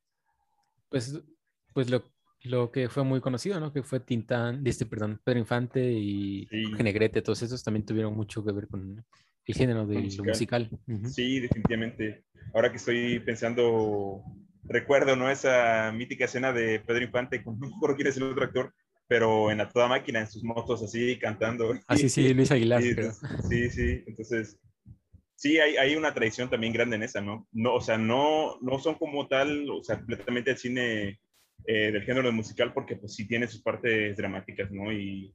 pues, pues lo, lo que fue muy conocido, ¿no? Que fue Tintán, este, perdón, Pedro Infante y Genegrete, todos esos también tuvieron mucho que ver con el género del musical. Sí, definitivamente. Ahora que estoy pensando, recuerdo, ¿no? Esa mítica escena de Pedro Infante, con, no recuerdo quién es el otro actor, pero en a toda máquina, en sus motos así, cantando. Ah, sí, Luis Aguilar. Sí, sí, entonces, sí, hay, hay, una tradición también grande en esa, ¿no? no o sea, no, no son como tal, o sea, completamente el cine eh, del género de musical, porque pues sí tiene sus partes dramáticas, ¿no? Y,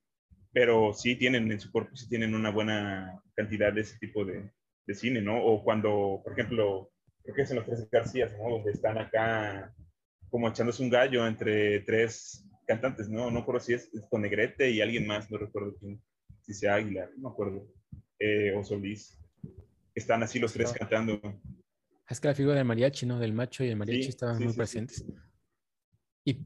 pero sí tienen en su cuerpo, sí tienen una buena cantidad de ese tipo de, de cine, ¿no? O cuando, por ejemplo, creo que es en los tres García, ¿no? Donde están acá como echándose un gallo entre tres cantantes, ¿no? No recuerdo si es, con Negrete y alguien más, no recuerdo quién, si sea Aguilar, no me acuerdo, eh, o Solís. Están así los tres cantando. Es que la figura del mariachi, ¿no? Del macho y el mariachi estaban muy presentes. Y,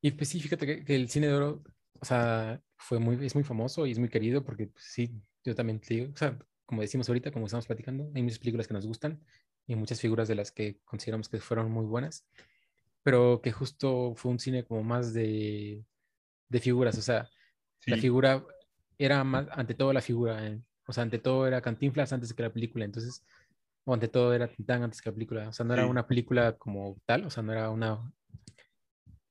y pues sí, fíjate que, el cine de oro, o sea, fue muy, es muy famoso y es muy querido porque pues, sí, yo también te digo, o sea, como decimos ahorita, como estamos platicando, hay muchas películas que nos gustan y muchas figuras de las que consideramos que fueron muy buenas, pero que justo fue un cine como más de, de figuras, o sea, la figura era más, ante todo la figura, eh, o sea, ante todo era Cantinflas antes que la película, entonces, o ante todo era Tintán antes que la película, o sea, no era una película como tal, o sea, no era una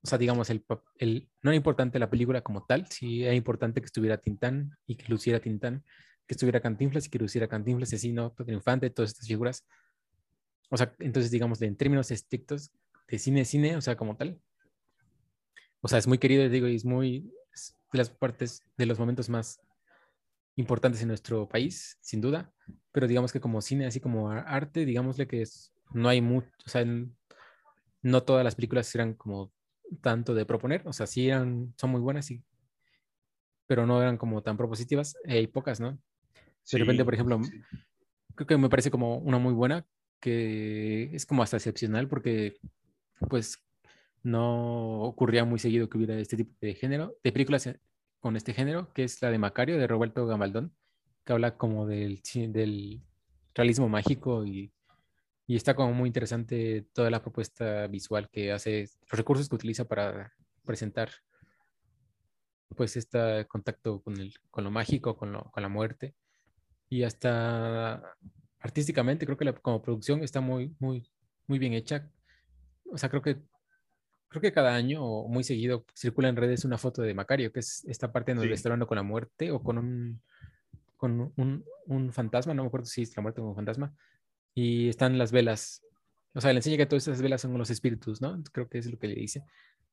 o sea, digamos, el, el, no era importante la película como tal, sí era importante que estuviera Tintán y que luciera Tintán, que estuviera Cantinflas y que luciera Cantinflas, así, ¿no? Pedro Infante, todas estas figuras. O sea, entonces, digamos, en términos estrictos de cine, cine, o sea, como tal. O sea, es muy querido, digo, y es muy, de las partes, de los momentos más importantes en nuestro país, sin duda. Pero digamos que como cine, así como arte, digámosle que es, no hay mucho, o sea, no todas las películas eran como tanto de proponer, o sea, sí eran, son muy buenas, sí, pero no eran como tan propositivas, hay pocas, ¿no? de repente, por ejemplo, creo que me parece como una muy buena, que es como hasta excepcional porque pues no ocurría muy seguido que hubiera este tipo de género, de películas con este género, que es la de Macario, de Roberto Gambaldón, que habla como del, del realismo mágico y y está como muy interesante toda la propuesta visual que hace, los recursos que utiliza para presentar pues este contacto con, el, con lo mágico, con, lo, con la muerte. Y hasta artísticamente creo que la, como producción está muy, muy, muy bien hecha. O sea, creo que, creo que cada año o muy seguido circula en redes una foto de Macario, que es esta parte donde está hablando con la muerte o con un, con un, un fantasma, no me acuerdo si es la muerte o un fantasma, y están las velas. O sea, le enseña que todas esas velas son los espíritus, ¿no? Creo que es lo que le dice.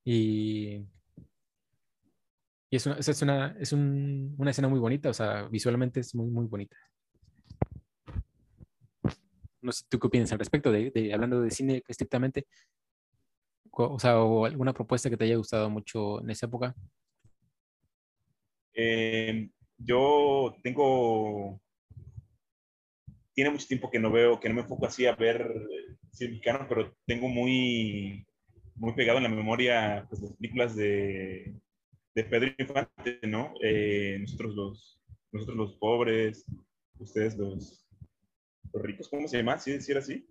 Y, y es, una, es, una, es un, una escena muy bonita, o sea, visualmente es muy, muy bonita. No sé, ¿tú qué opinas al respecto de, hablando de cine estrictamente? O sea, o alguna propuesta que te haya gustado mucho en esa época. Eh, yo tengo tiene mucho tiempo que no veo, que no me enfoco así a ver cine mexicano, pero tengo muy, muy pegado en la memoria pues, las películas de, de Pedro Infante, ¿no? Eh, nosotros, los, nosotros los pobres, ustedes los, los ricos, ¿cómo se llama? ¿Sí, era así?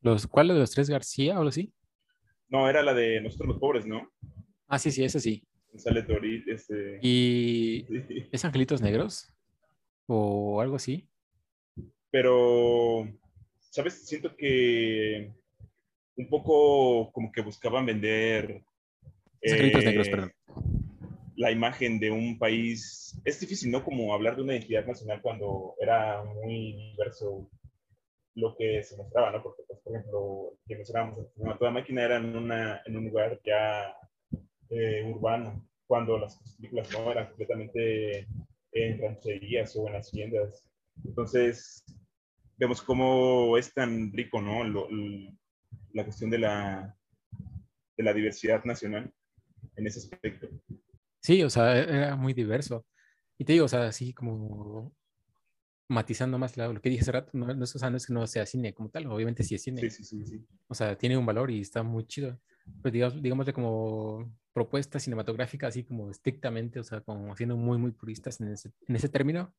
¿Los, ¿Cuál de los tres García o algo así? No, era la de nosotros los pobres, ¿no? Ah, sí, sí, esa sí. Sale Torit, este... ¿Y es Angelitos Negros? ¿O algo así? pero, ¿sabes? Siento que un poco como que buscaban vender negros, eh, la imagen de un país. Es difícil, ¿no? Como hablar de una identidad nacional cuando era muy diverso lo que se mostraba, ¿no? Porque, pues, por ejemplo, que mencionábamos, toda máquina era en, una, en un lugar ya eh, urbano, cuando las películas no eran completamente en rancherías o en haciendas. Entonces, vemos cómo es tan rico, ¿no? la cuestión de la, de la diversidad nacional en ese aspecto. Sí, o sea, era muy diverso. Y te digo, o sea, así como matizando más lo que dije hace rato, no, es, o sea, no es que no sea cine como tal, obviamente sí es cine. Sí, sí, sí, sí. O sea, tiene un valor y está muy chido. Pero digamos, digámosle como propuesta cinematográfica, así como estrictamente, o sea, como siendo muy, muy puristas en ese, en ese término,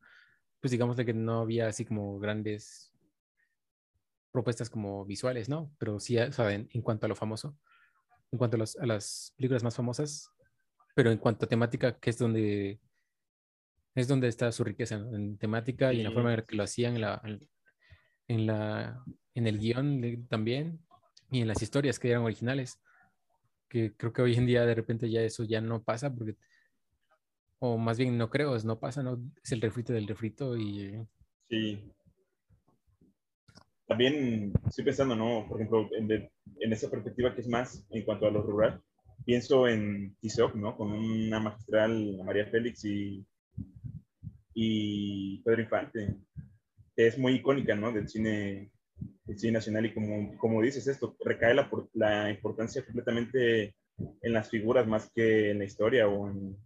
pues digámosle que no había así como grandes propuestas como visuales, ¿no? Pero sí, o sea, en, cuanto a lo famoso, en cuanto a, a, las películas más famosas, pero en cuanto a temática, que es donde es donde está su riqueza en temática y en la forma en que lo hacían en la, en, la, en el guion también y en las historias que eran originales. Que creo que hoy en día de repente ya eso ya no pasa porque, o más bien no creo, es no pasa, ¿no? Es el refrito del refrito y... Sí. También estoy pensando, ¿no? Por ejemplo, en, en esa perspectiva que es más en cuanto a lo rural, pienso en Tizoc, ¿no? Con una magistral María Félix y y Pedro Infante, que es muy icónica, ¿no? Del cine, del cine nacional y como, como dices esto, recae la, la importancia completamente en las figuras más que en la historia o en,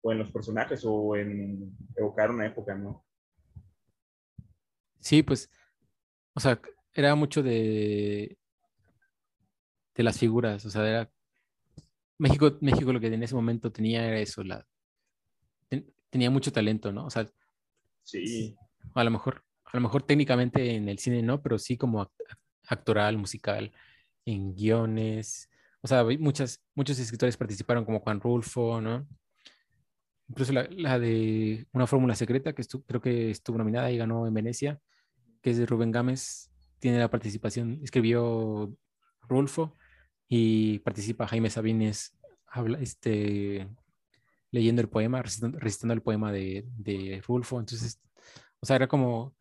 o en los personajes o en evocar una época, ¿no? Sí, pues, o sea, era mucho de, de las figuras, o sea, era México, México lo que en ese momento tenía era eso, la, tenía mucho talento, ¿no? O sea, sí. A lo mejor, a lo mejor técnicamente en el cine no, pero sí como actoral, musical, en guiones. O sea, muchas, muchos escritores participaron como Juan Rulfo, ¿no? Incluso la, de Una Fórmula Secreta, que creo que estuvo nominada y ganó en Venecia, que es de Rubén Gámez, tiene la participación, escribió Rulfo y participa Jaime Sabines, habla, este, leyendo el poema, recitando, el poema de, de, Rulfo. Entonces, o sea, era como,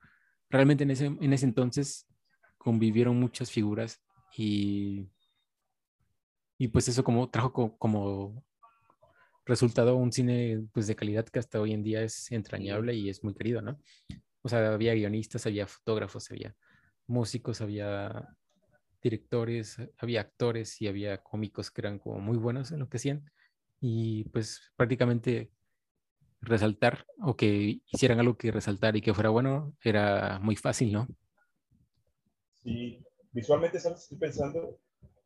realmente en ese, en ese entonces convivieron muchas figuras y, y pues eso como trajo como, resultado un cine pues de calidad que hasta hoy en día es entrañable y es muy querido, ¿no? O sea, había guionistas, había fotógrafos, había músicos, había directores, había actores y había cómicos que eran como muy buenos en lo que hacían y pues prácticamente resaltar o que hicieran algo que resaltar y que fuera bueno era muy fácil, ¿no? Sí, visualmente, ¿sabes? Estoy pensando,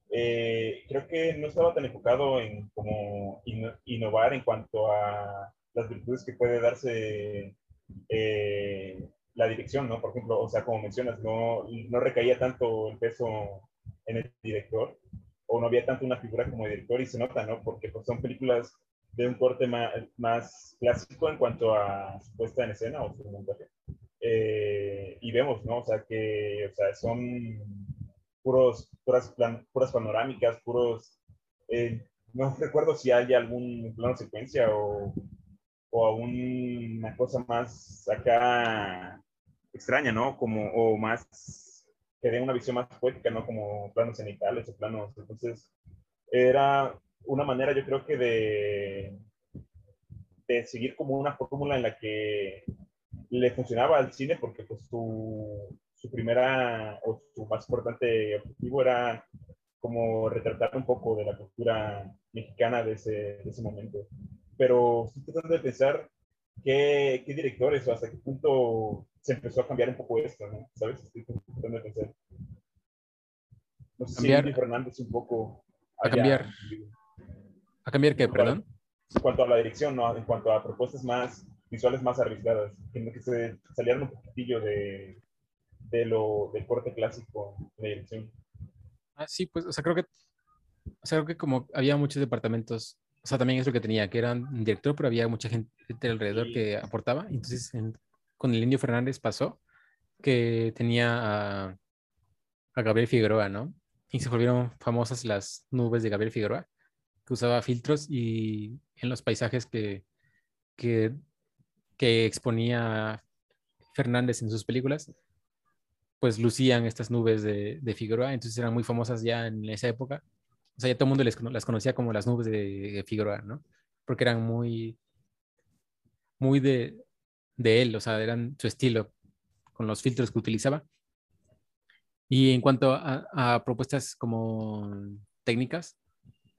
eh, creo que no estaba tan enfocado en como innovar en cuanto a las virtudes que puede darse eh, la dirección, ¿no? Por ejemplo, o sea, como mencionas, no, no recaía tanto el peso en el director, o no había tanto una figura como director y se nota, ¿no? Porque pues, son películas de un corte más, más clásico en cuanto a su puesta en escena o su montaje. Eh, y vemos, ¿no? O sea, que o sea, son puros, puras, puras panorámicas, puros... Eh, no recuerdo si hay algún plano secuencia o, o una cosa más acá extraña, ¿no? Como, o más que dé una visión más poética, ¿no? Como planos cenitales o planos. Entonces, era una manera, yo creo que de, de seguir como una fórmula en la que le funcionaba al cine, porque pues su, su primera o su más importante objetivo era como retratar un poco de la cultura mexicana de ese, de ese momento. Pero estoy tratando de pensar qué, qué directores o hasta qué punto se empezó a cambiar un poco esto, ¿no? ¿Sabes? Estoy de pensar. No sé cambiar, si Fernández un poco. A cambiar. ¿A cambiar qué, perdón? En cuanto a la dirección, ¿no? En cuanto a propuestas más visuales más arriesgadas, que, se salieron un poquitillo de, de lo del corte clásico de dirección. Ah, sí, pues, o sea, creo que, o sea, creo que como había muchos departamentos, o sea, también es lo que tenía, que eran director, pero había mucha gente alrededor que aportaba, entonces en, con el Indio Fernández pasó que tenía a, Gabriel Figueroa, ¿no? Y se volvieron famosas las nubes de Gabriel Figueroa, que usaba filtros y en los paisajes que, que, que exponía Fernández en sus películas, pues lucían estas nubes de, de Figueroa, entonces eran muy famosas ya en esa época. O sea, ya todo el mundo les, las conocía como las nubes de, Figueroa, ¿no? Porque eran muy, muy de, de él, o sea, eran su estilo, con los filtros que utilizaba. Y en cuanto a, propuestas como técnicas,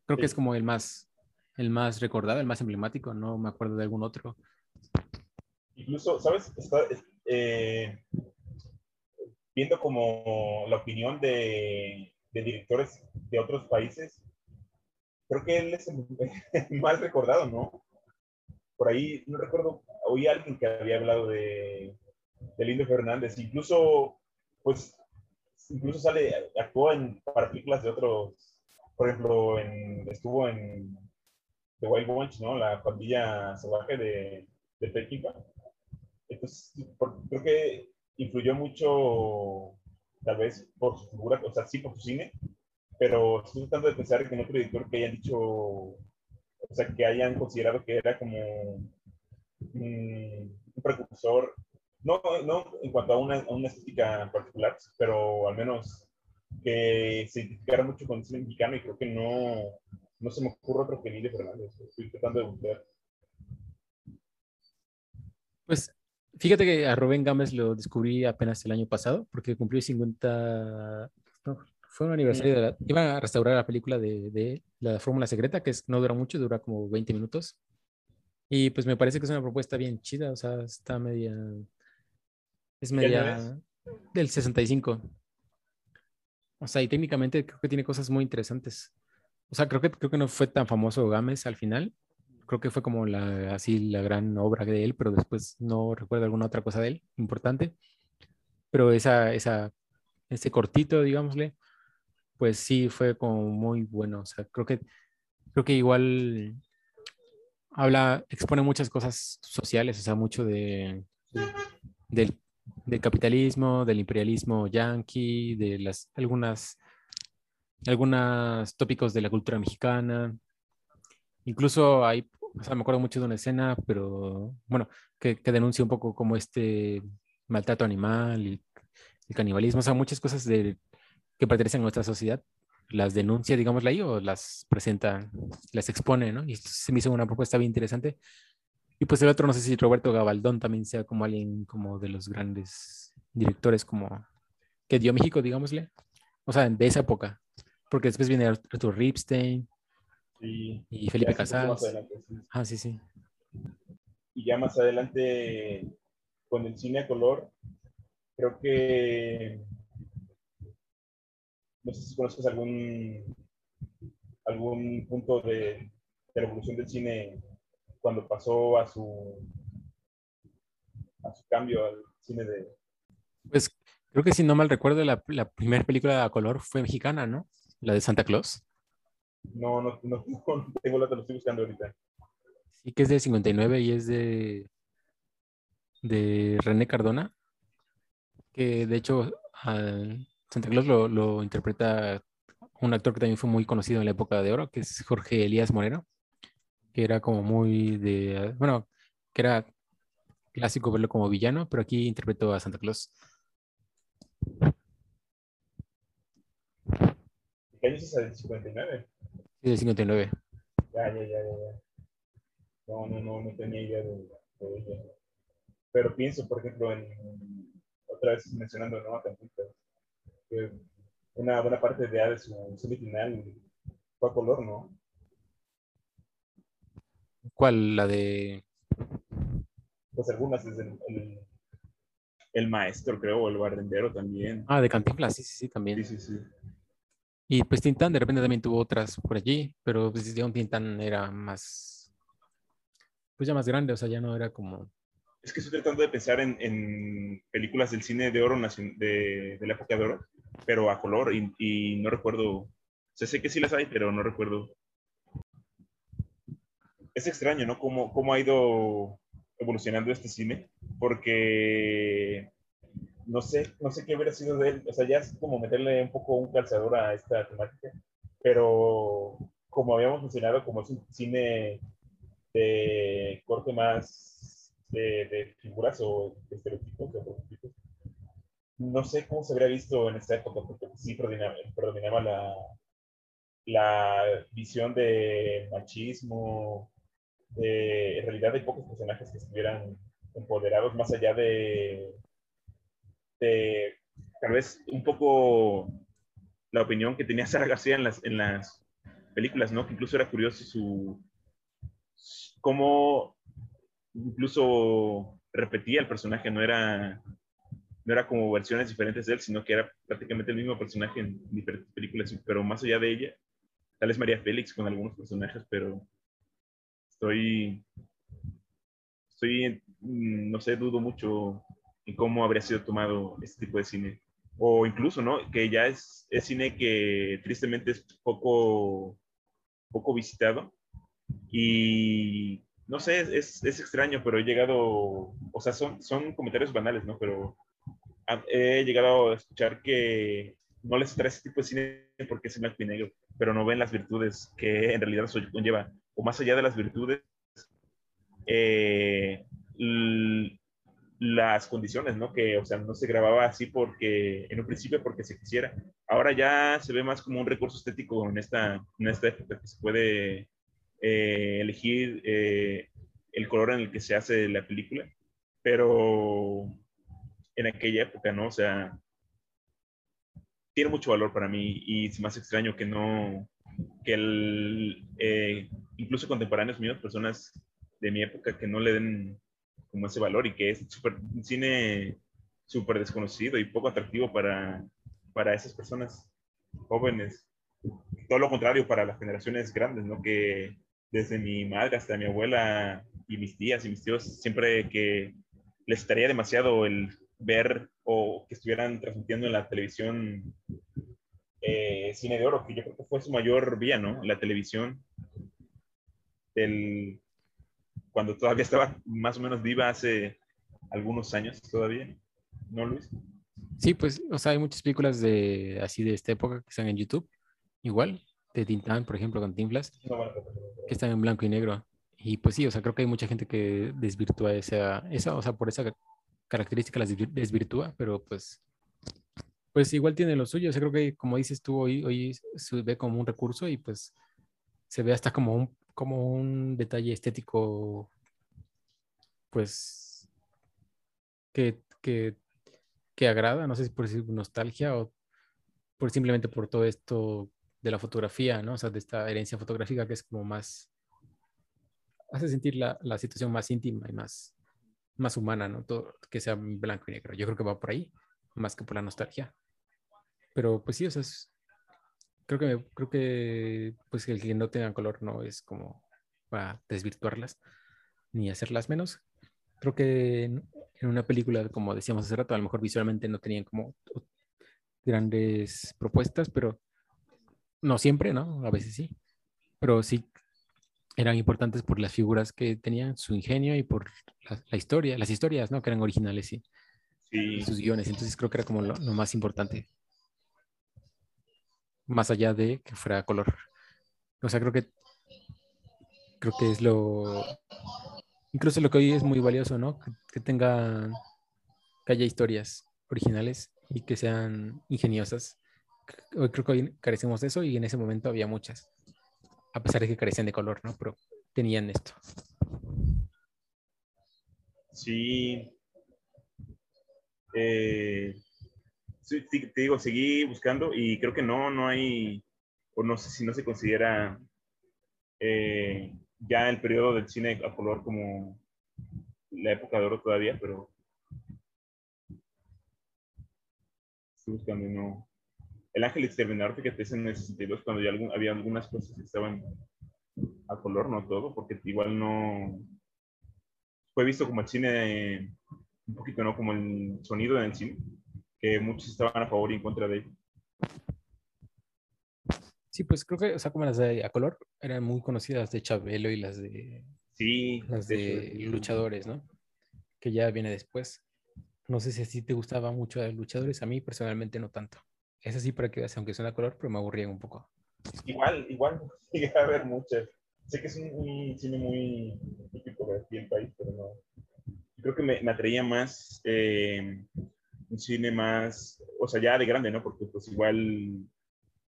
creo que es como el más, el más recordado, el más emblemático, no me acuerdo de algún otro. Incluso, ¿sabes? Está, eh, viendo como la opinión de, directores de otros países, creo que él es el, más recordado, ¿no? Por ahí, no recuerdo, oí a alguien que había hablado de, de Lindo Fernández, incluso, pues, incluso sale, actuó en, para películas de otros, por ejemplo, en, estuvo en The Wild Bunch, ¿no? La pandilla salvaje de, de Pekín. Entonces, creo que influyó mucho, tal vez por su figura, o sea, sí por su cine, pero estoy tratando de pensar en otro editor que hayan dicho, o sea, que hayan considerado que era como un precursor, no, no en cuanto a una, a una estética particular, pero al menos que se identificara mucho con el cine mexicano y creo que no, no se me ocurre otro que Nidia Fernández. Estoy tratando de buscar. Pues fíjate que a Rubén Gámez lo descubrí apenas el año pasado porque cumplió 50. fue un aniversario de la. Iban a restaurar la película de, de La Fórmula Secreta, que es, no dura mucho, dura como 20 minutos. Y pues me parece que es una propuesta bien chida, o sea, está media. Es media. Del 65. O sea, y técnicamente creo que tiene cosas muy interesantes. O sea, creo que, creo que no fue tan famoso Gámez al final. Creo que fue como la, así la gran obra de él, pero después no recuerdo alguna otra cosa de él importante. Pero esa, esa, ese cortito, digámosle, pues sí fue como muy bueno. O sea, creo que, creo que igual habla, expone muchas cosas sociales, o sea, mucho de, del, del capitalismo, del imperialismo yanqui, de las algunas algunos tópicos de la cultura mexicana. Incluso hay, o sea, me acuerdo mucho de una escena, pero bueno, que, que denuncia un poco como este maltrato animal y el canibalismo, o sea, muchas cosas de, que pertenecen a nuestra sociedad, las denuncia, digámosla ahí, o las presenta, las expone, ¿no? Y se me hizo una propuesta bien interesante. Y pues el otro, no sé si Roberto Gabaldón también sea como alguien como de los grandes directores como que dio México, digámosle. O sea, de esa época porque después viene Arthur Ripstein y Felipe Casals. Ah, sí, sí. Y ya más adelante, con el cine a color, creo que no sé si conoces algún algún punto de, de la evolución del cine cuando pasó a su a su cambio al cine de pues creo que si no mal recuerdo la, la primera película a color fue mexicana, ¿no? la de Santa Claus? No, no, no, no tengo la, lo estoy buscando ahorita. Sí, que es de 59 y es de, de René Cardona, que de hecho Santa Claus lo, lo, interpreta un actor que también fue muy conocido en la época de oro, que es Jorge Elías Moreno, que era como muy de, bueno, que era clásico verlo como villano, pero aquí interpretó a Santa Claus. ¿Qué año es? ¿Del 59? Sí, del 59. Ya, ya, ya, ya. No, no, no, no tenía idea de, de ella. Pero pienso, por ejemplo, en otra vez mencionando ¿no? que una buena parte de, de su semifinal fue a color, ¿no? ¿Cuál? La de. Pues algunas, es el, el, el maestro, creo, o el barrendero también. Ah, de Cantinflas, sí, sí, sí, también. Sí, sí, sí. Y pues Tintán de repente también tuvo otras por allí, pero pues un Tintán era más, pues ya más grande, o sea, ya no era como... Es que estoy tratando de pensar en, en películas del cine de oro de, de, la época de oro, pero a color, y, no recuerdo, o sé que sí las hay, pero no recuerdo. Es extraño, ¿no? Cómo, cómo ha ido evolucionando este cine, porque no sé, no sé qué hubiera sido de él, o sea, ya es como meterle un poco un calzador a esta temática, pero como habíamos mencionado, como es un cine de corte más de, figuras o de estereotipos, de prototipos, no sé cómo se habría visto en esta época, porque sí predominaba, la, la visión de machismo, de, en realidad hay pocos personajes que estuvieran empoderados más allá de, de tal vez un poco la opinión que tenía Sara García en las, en las películas, ¿no? Que incluso era curioso su, cómo incluso repetía el personaje, no era, no era como versiones diferentes de él, sino que era prácticamente el mismo personaje en diferentes películas, pero más allá de ella, tal vez María Félix con algunos personajes, pero estoy, estoy, no sé, dudo mucho en cómo habría sido tomado este tipo de cine. O incluso, ¿no? Que ya es, es cine que tristemente es poco, poco visitado y no sé, es, es, extraño, pero he llegado, o sea, son, son comentarios banales, ¿no? Pero he llegado a escuchar que no les trae ese tipo de cine porque es blanco y negro, pero no ven las virtudes que en realidad eso conlleva. O más allá de las virtudes, eh, las condiciones, ¿no? Que, o sea, no se grababa así porque, en un principio porque se quisiera. Ahora ya se ve más como un recurso estético en esta, en esta época que se puede eh, elegir eh, el color en el que se hace la película, pero en aquella época, ¿no? O sea, tiene mucho valor para mí y es más extraño que no, que el, eh, incluso contemporáneos míos, personas de mi época que no le den como ese valor y que es super, un cine súper desconocido y poco atractivo para, para esas personas jóvenes. Todo lo contrario para las generaciones grandes, ¿no? Que desde mi madre hasta mi abuela y mis tías y mis tíos, siempre que les estaría demasiado el ver o que estuvieran transmitiendo en la televisión eh, cine de oro, que yo creo que fue su mayor vía, ¿no? La televisión, del, cuando todavía estaba más o menos viva hace algunos años todavía, ¿no, Luis? Sí, pues, o sea, hay muchas películas de así de esta época que están en YouTube, igual, de Tintán, por ejemplo, con Tinflas, que están en blanco y negro. Y pues sí, o sea, creo que hay mucha gente que desvirtúa esa, esa o sea, por esa característica las desvirtúa, pero pues, pues igual tiene lo suyo. O sea, creo que como dices tú, hoy, hoy se ve como un recurso y pues se ve hasta como un, como un detalle estético, pues, que, que, agrada, no sé si por decir nostalgia o por simplemente por todo esto de la fotografía, ¿no? O sea, de esta herencia fotográfica que es como más, hace sentir la, la situación más íntima y más, más humana, ¿no? Todo que sea blanco y negro. Yo creo que va por ahí, más que por la nostalgia. Pero pues sí, o sea, creo que, creo que pues el que no tenga color no es como para desvirtuarlas ni hacerlas menos. Creo que en, en una película, como decíamos hace rato, a lo mejor visualmente no tenían como grandes propuestas, pero no siempre, ¿no? A veces sí. Pero sí eran importantes por las figuras que tenían, su ingenio y por la, historia, las historias, ¿no? Que eran originales y, sí. sus guiones. Entonces creo que era como lo, más importante. Más allá de que fuera color. O sea, creo que creo que es lo incluso lo que hoy es muy valioso, ¿no? Que, tenga que haya historias originales y que sean ingeniosas hoy creo que hoy carecemos de eso y en ese momento había muchas, a pesar de que carecían de color, ¿no? Pero tenían esto. Sí. Eh, te digo, seguí buscando y creo que no, no hay, o no sé si no se considera eh, ya el periodo del cine a color como la época de oro todavía, pero estoy buscando y no, el Ángel Exterminador, fíjate, es en el 62, cuando ya había algunas cosas que estaban a color, no todo, porque igual no fue visto como el cine, un poquito, ¿no? Como el sonido en el cine, que muchos estaban a favor y en contra de él. Sí, pues creo que, o sea, como las de a color eran muy conocidas de Chabelo y las de. Sí, las de, luchadores, ¿no? Que ya viene después. No sé si así te gustaba mucho de luchadores, a mí personalmente no tanto. Es así para que veas, aunque suena color, pero me aburría un poco. Igual, igual, sigue a haber muchas. Sé que es un, cine muy típico de aquí del país, pero no. Creo que me, me atraía más eh, un cine más, o sea, ya de grande, ¿no? Porque pues igual,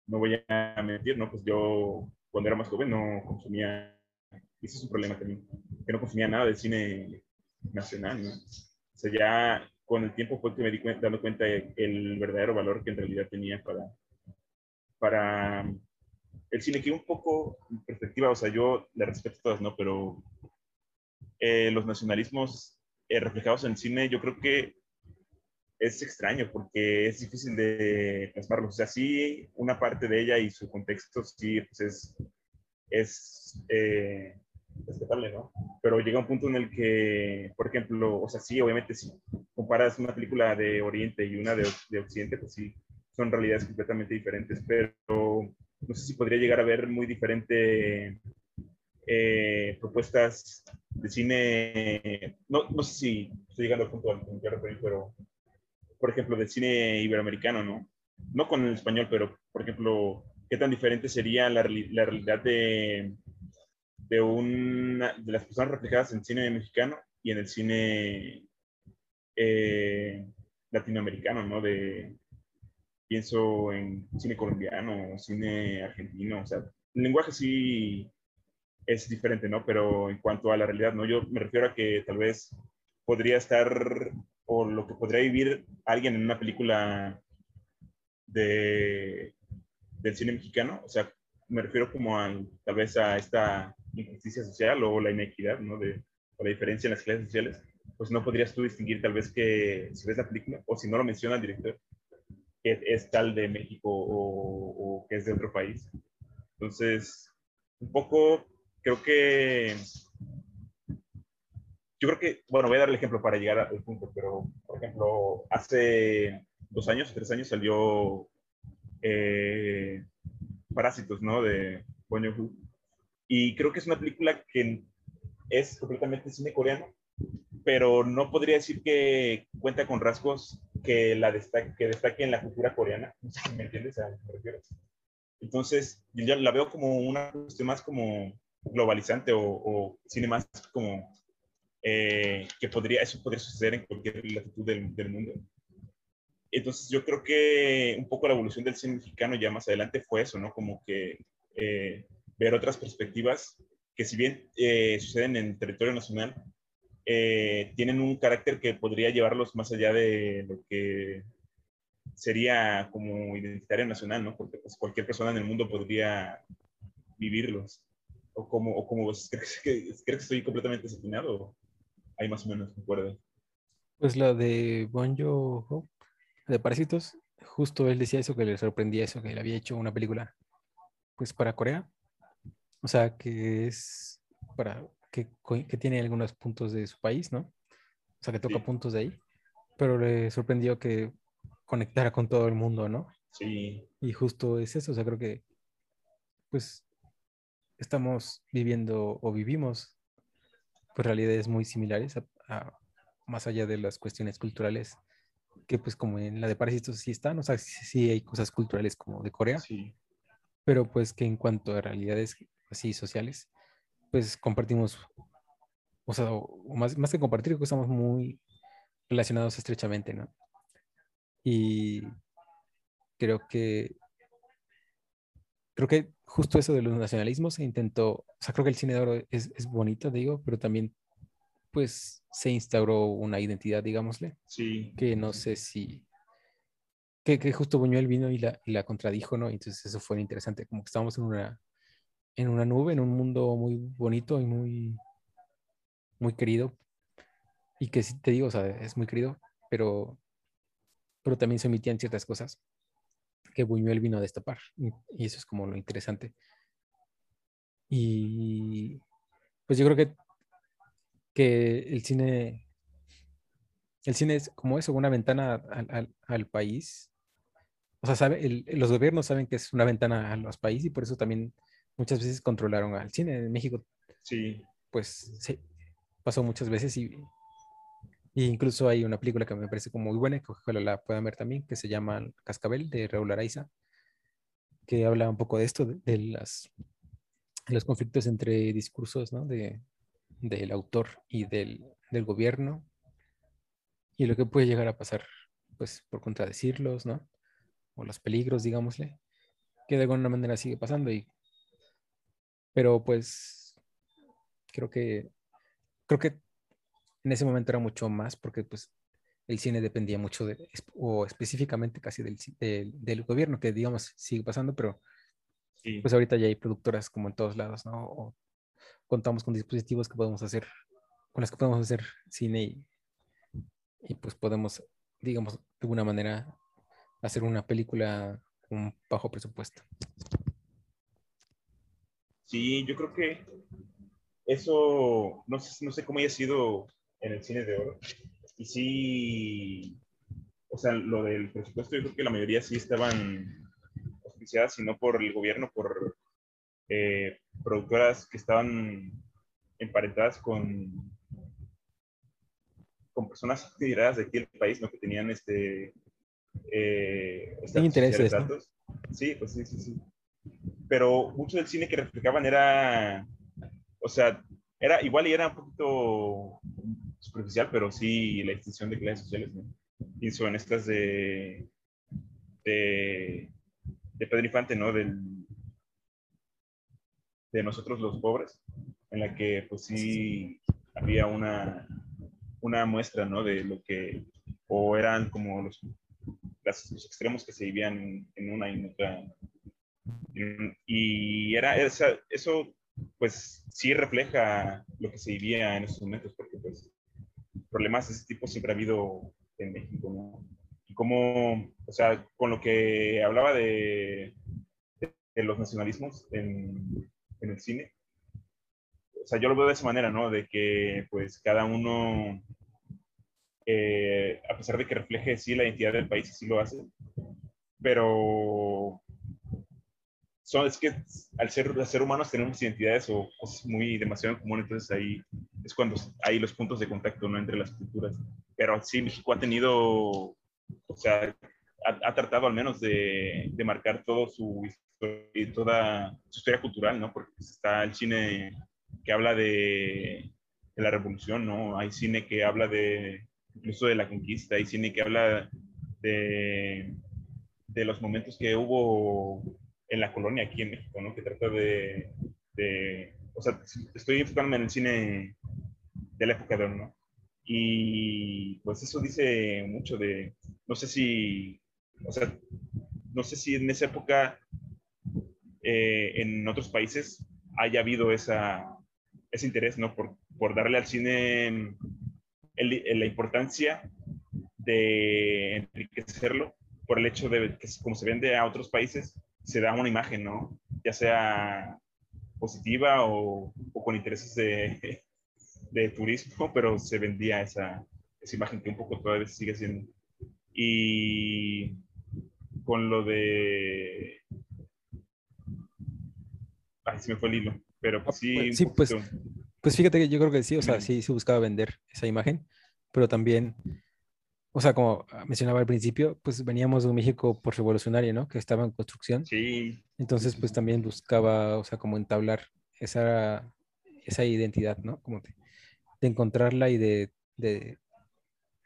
no voy a mentir, ¿no? Pues yo cuando era más joven no consumía, ese es un problema también, que no consumía nada de cine nacional, ¿no? O sea, ya con el tiempo fue que me di cuenta, dando cuenta el verdadero valor que en realidad tenía para, para el cine, que un poco en perspectiva, o sea, yo le respeto a todas, ¿no? Pero eh, los nacionalismos eh, reflejados en el cine, yo creo que es extraño porque es difícil de plasmarlos. O sea, sí, una parte de ella y su contexto sí pues es, es eh, respetable, ¿no? Pero llega un punto en el que, por ejemplo, o sea, sí, obviamente si comparas una película de Oriente y una de, de Occidente, pues sí, son realidades completamente diferentes, pero no sé si podría llegar a ver muy diferente eh, propuestas de cine, no, no sé si estoy llegando al punto al que quiero referir, pero por ejemplo, del cine iberoamericano, ¿no? No con el español, pero por ejemplo, ¿qué tan diferente sería la, la realidad de, de, una, de las personas reflejadas en el cine mexicano y en el cine eh, latinoamericano, ¿no? De, pienso en cine colombiano, cine argentino, o sea, el lenguaje sí es diferente, ¿no? Pero en cuanto a la realidad, ¿no? Yo me refiero a que tal vez podría estar, o lo que podría vivir alguien en una película de, del cine mexicano, o sea, me refiero como a, tal vez a esta injusticia social o la inequidad, ¿no? De, o la diferencia en las clases sociales, pues no podrías tú distinguir tal vez que si ves la película o si no lo menciona el director, que es tal de México o, o que es de otro país. Entonces, un poco creo que yo creo que, bueno, voy a dar el ejemplo para llegar al punto, pero, por ejemplo, hace dos años, tres años salió eh, Parásitos, ¿no? De Bong Joon-ho. Y creo que es una película que es completamente cine coreano, pero no podría decir que cuenta con rasgos que la destaque, que destaque en la cultura coreana. Me entiendes a me refiero. Entonces, yo la veo como una cuestión más como globalizante o, o cine más como eh, que podría, eso podría suceder en cualquier latitud del, del, mundo. Entonces yo creo que un poco la evolución del cine mexicano ya más adelante fue eso, ¿no? Como que eh, ver otras perspectivas que si bien eh, suceden en territorio nacional, eh, tienen un carácter que podría llevarlos más allá de lo que sería como identitario nacional, ¿no? Porque pues, cualquier persona en el mundo podría vivirlos. ¿O como, o como ¿crees, que, ¿crees que estoy completamente desafinado? Ahí más o menos me Pues la de Bonjo de Parásitos, justo él decía eso, que le sorprendía eso, que él había hecho una película pues para Corea. O sea, que es para que, que tiene algunos puntos de su país, ¿no? O sea, que toca puntos de ahí. Pero le sorprendió que conectara con todo el mundo, ¿no? Sí. Y justo es eso, o sea, creo que pues estamos viviendo o vivimos pues realidades muy similares más allá de las cuestiones culturales que pues como en la de Parásitos sí están, o sea, sí, hay cosas culturales como de Corea, sí. pero pues que en cuanto a realidades así sociales, pues compartimos, o sea, o más, más que compartir, pues estamos muy relacionados estrechamente, ¿no? Y creo que creo que justo eso de los nacionalismos se intentó, o sea, creo que el cine de oro es, es bonito, digo, pero también pues se instauró una identidad, digámosle. Sí. Que no sé si, que, que justo Buñuel vino y la, y la, contradijo, ¿no? Entonces eso fue interesante, como que estábamos en una, en una nube, en un mundo muy bonito y muy, muy querido. Y que sí te digo, o sea, es muy querido, pero, pero también se emitían ciertas cosas que Buñuel vino a destapar. Y, eso es como lo interesante. Y pues yo creo que, que el cine, el cine es como eso, una ventana al, al, país. O sea, sabe, los gobiernos saben que es una ventana a los países y por eso también muchas veces controlaron al cine. En México, sí. pues sí, pasó muchas veces y, incluso hay una película que me parece como muy buena, que ojalá la puedan ver también, que se llama Cascabel, de Raúl Araiza, que habla un poco de esto, de, los conflictos entre discursos ¿no? de, del autor y del, del, gobierno, y lo que puede llegar a pasar pues por contradecirlos, ¿no? O los peligros, digámosle, que de alguna manera sigue pasando y pero pues creo que creo que en ese momento era mucho más porque pues el cine dependía mucho de, o específicamente casi del, del, gobierno, que digamos sigue pasando, pero pues ahorita ya hay productoras como en todos lados, ¿no? O contamos con dispositivos que podemos hacer, con las que podemos hacer cine y, y pues podemos, digamos, de alguna manera hacer una película con bajo presupuesto. Sí, yo creo que eso, no sé, no sé cómo haya sido en el cine de oro. Y sí, o sea, lo del presupuesto, yo creo que la mayoría sí estaban auspiciadas, sino por el gobierno, por eh, productoras que estaban emparentadas con, con personas lideradas de aquí del país, ¿no? Que tenían este... Eh, intereses, Sí, pues sí, sí, sí. Pero mucho del cine que reflejaban era, o sea, era igual y era un poquito superficial, pero sí la extinción de clases sociales. Pienso en estas de, de, de Pedro Infante, ¿no? Del, de nosotros los pobres, en la que pues sí había una, una muestra, ¿no? De lo que, o eran como los, los extremos que se vivían en, una y otra. Y era eso, pues sí refleja lo que se vivía en esos momentos, porque pues problemas de ese tipo siempre ha habido en México, ¿no? Y como, o sea, con lo que hablaba de, los nacionalismos en, en el cine. O sea, yo lo veo de esa manera, ¿no? De que pues cada uno, eh, a pesar de que refleje sí la identidad del país, sí lo hace, pero son, es que al ser, al ser humanos tenemos identidades o cosas muy demasiado en común, entonces ahí es cuando hay los puntos de contacto ¿no? entre las culturas. Pero sí, México ha tenido, o sea, ha, tratado al menos de, de marcar todo su y toda su historia cultural, ¿no? Porque está el cine que habla de, de, la revolución, ¿no? Hay cine que habla de incluso de la conquista, hay cine que habla de, de los momentos que hubo en la colonia aquí en México, ¿no? Que trata de, de o sea, estoy enfocándome en el cine de la época de oro, ¿no? Y pues eso dice mucho de, no sé si, o sea, no sé si en esa época eh, en otros países haya habido esa, ese interés, ¿no? Por, por darle al cine la importancia de enriquecerlo por el hecho de que como se vende a otros países, se da una imagen, ¿no? Ya sea positiva o, o con intereses de, de, turismo, pero se vendía esa, esa imagen que un poco todavía sigue siendo. Y con lo de Ay, se me fue el hilo. Pero pues sí. Sí, pues, pues fíjate que yo creo que sí, o sea, sí se buscaba vender esa imagen, pero también, o sea, como mencionaba al principio, pues veníamos de un México por revolucionario, ¿no? Que estaba en construcción. Sí. Entonces, pues también buscaba, o sea, como entablar esa, esa identidad, ¿no? Como de, encontrarla y de, de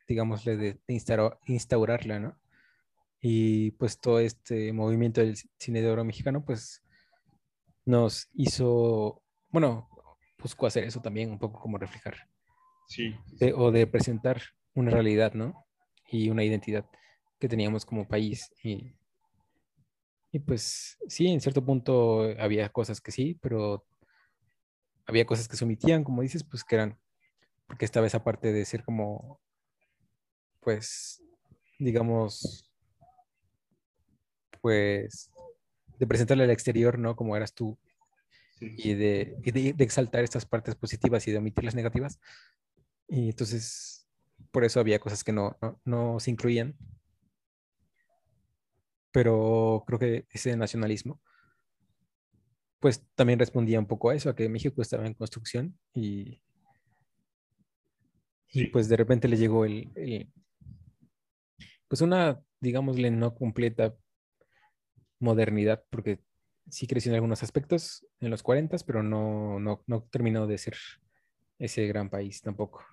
digámosle, de, instaurarla, ¿no? Y pues todo este movimiento del cine de oro mexicano, pues nos hizo, bueno, buscó hacer eso también, un poco como reflejar. Sí. o de presentar una realidad, ¿no? Y una identidad que teníamos como país. Y, y pues sí, en cierto punto había cosas que sí, pero había cosas que se omitían, como dices, pues que eran, porque estaba esa parte de ser como, pues, digamos, pues de presentarle al exterior, ¿no? Como eras tú. Y, de, de, exaltar estas partes positivas y de omitir las negativas. Y entonces, por eso había cosas que no, no, se incluían. Pero creo que ese nacionalismo, pues también respondía un poco a eso, a que México estaba en construcción y, y pues de repente le llegó el, el, pues una, digámosle, no completa modernidad, porque sí creció en algunos aspectos en los 40, pero no, no, no terminó de ser ese gran país tampoco.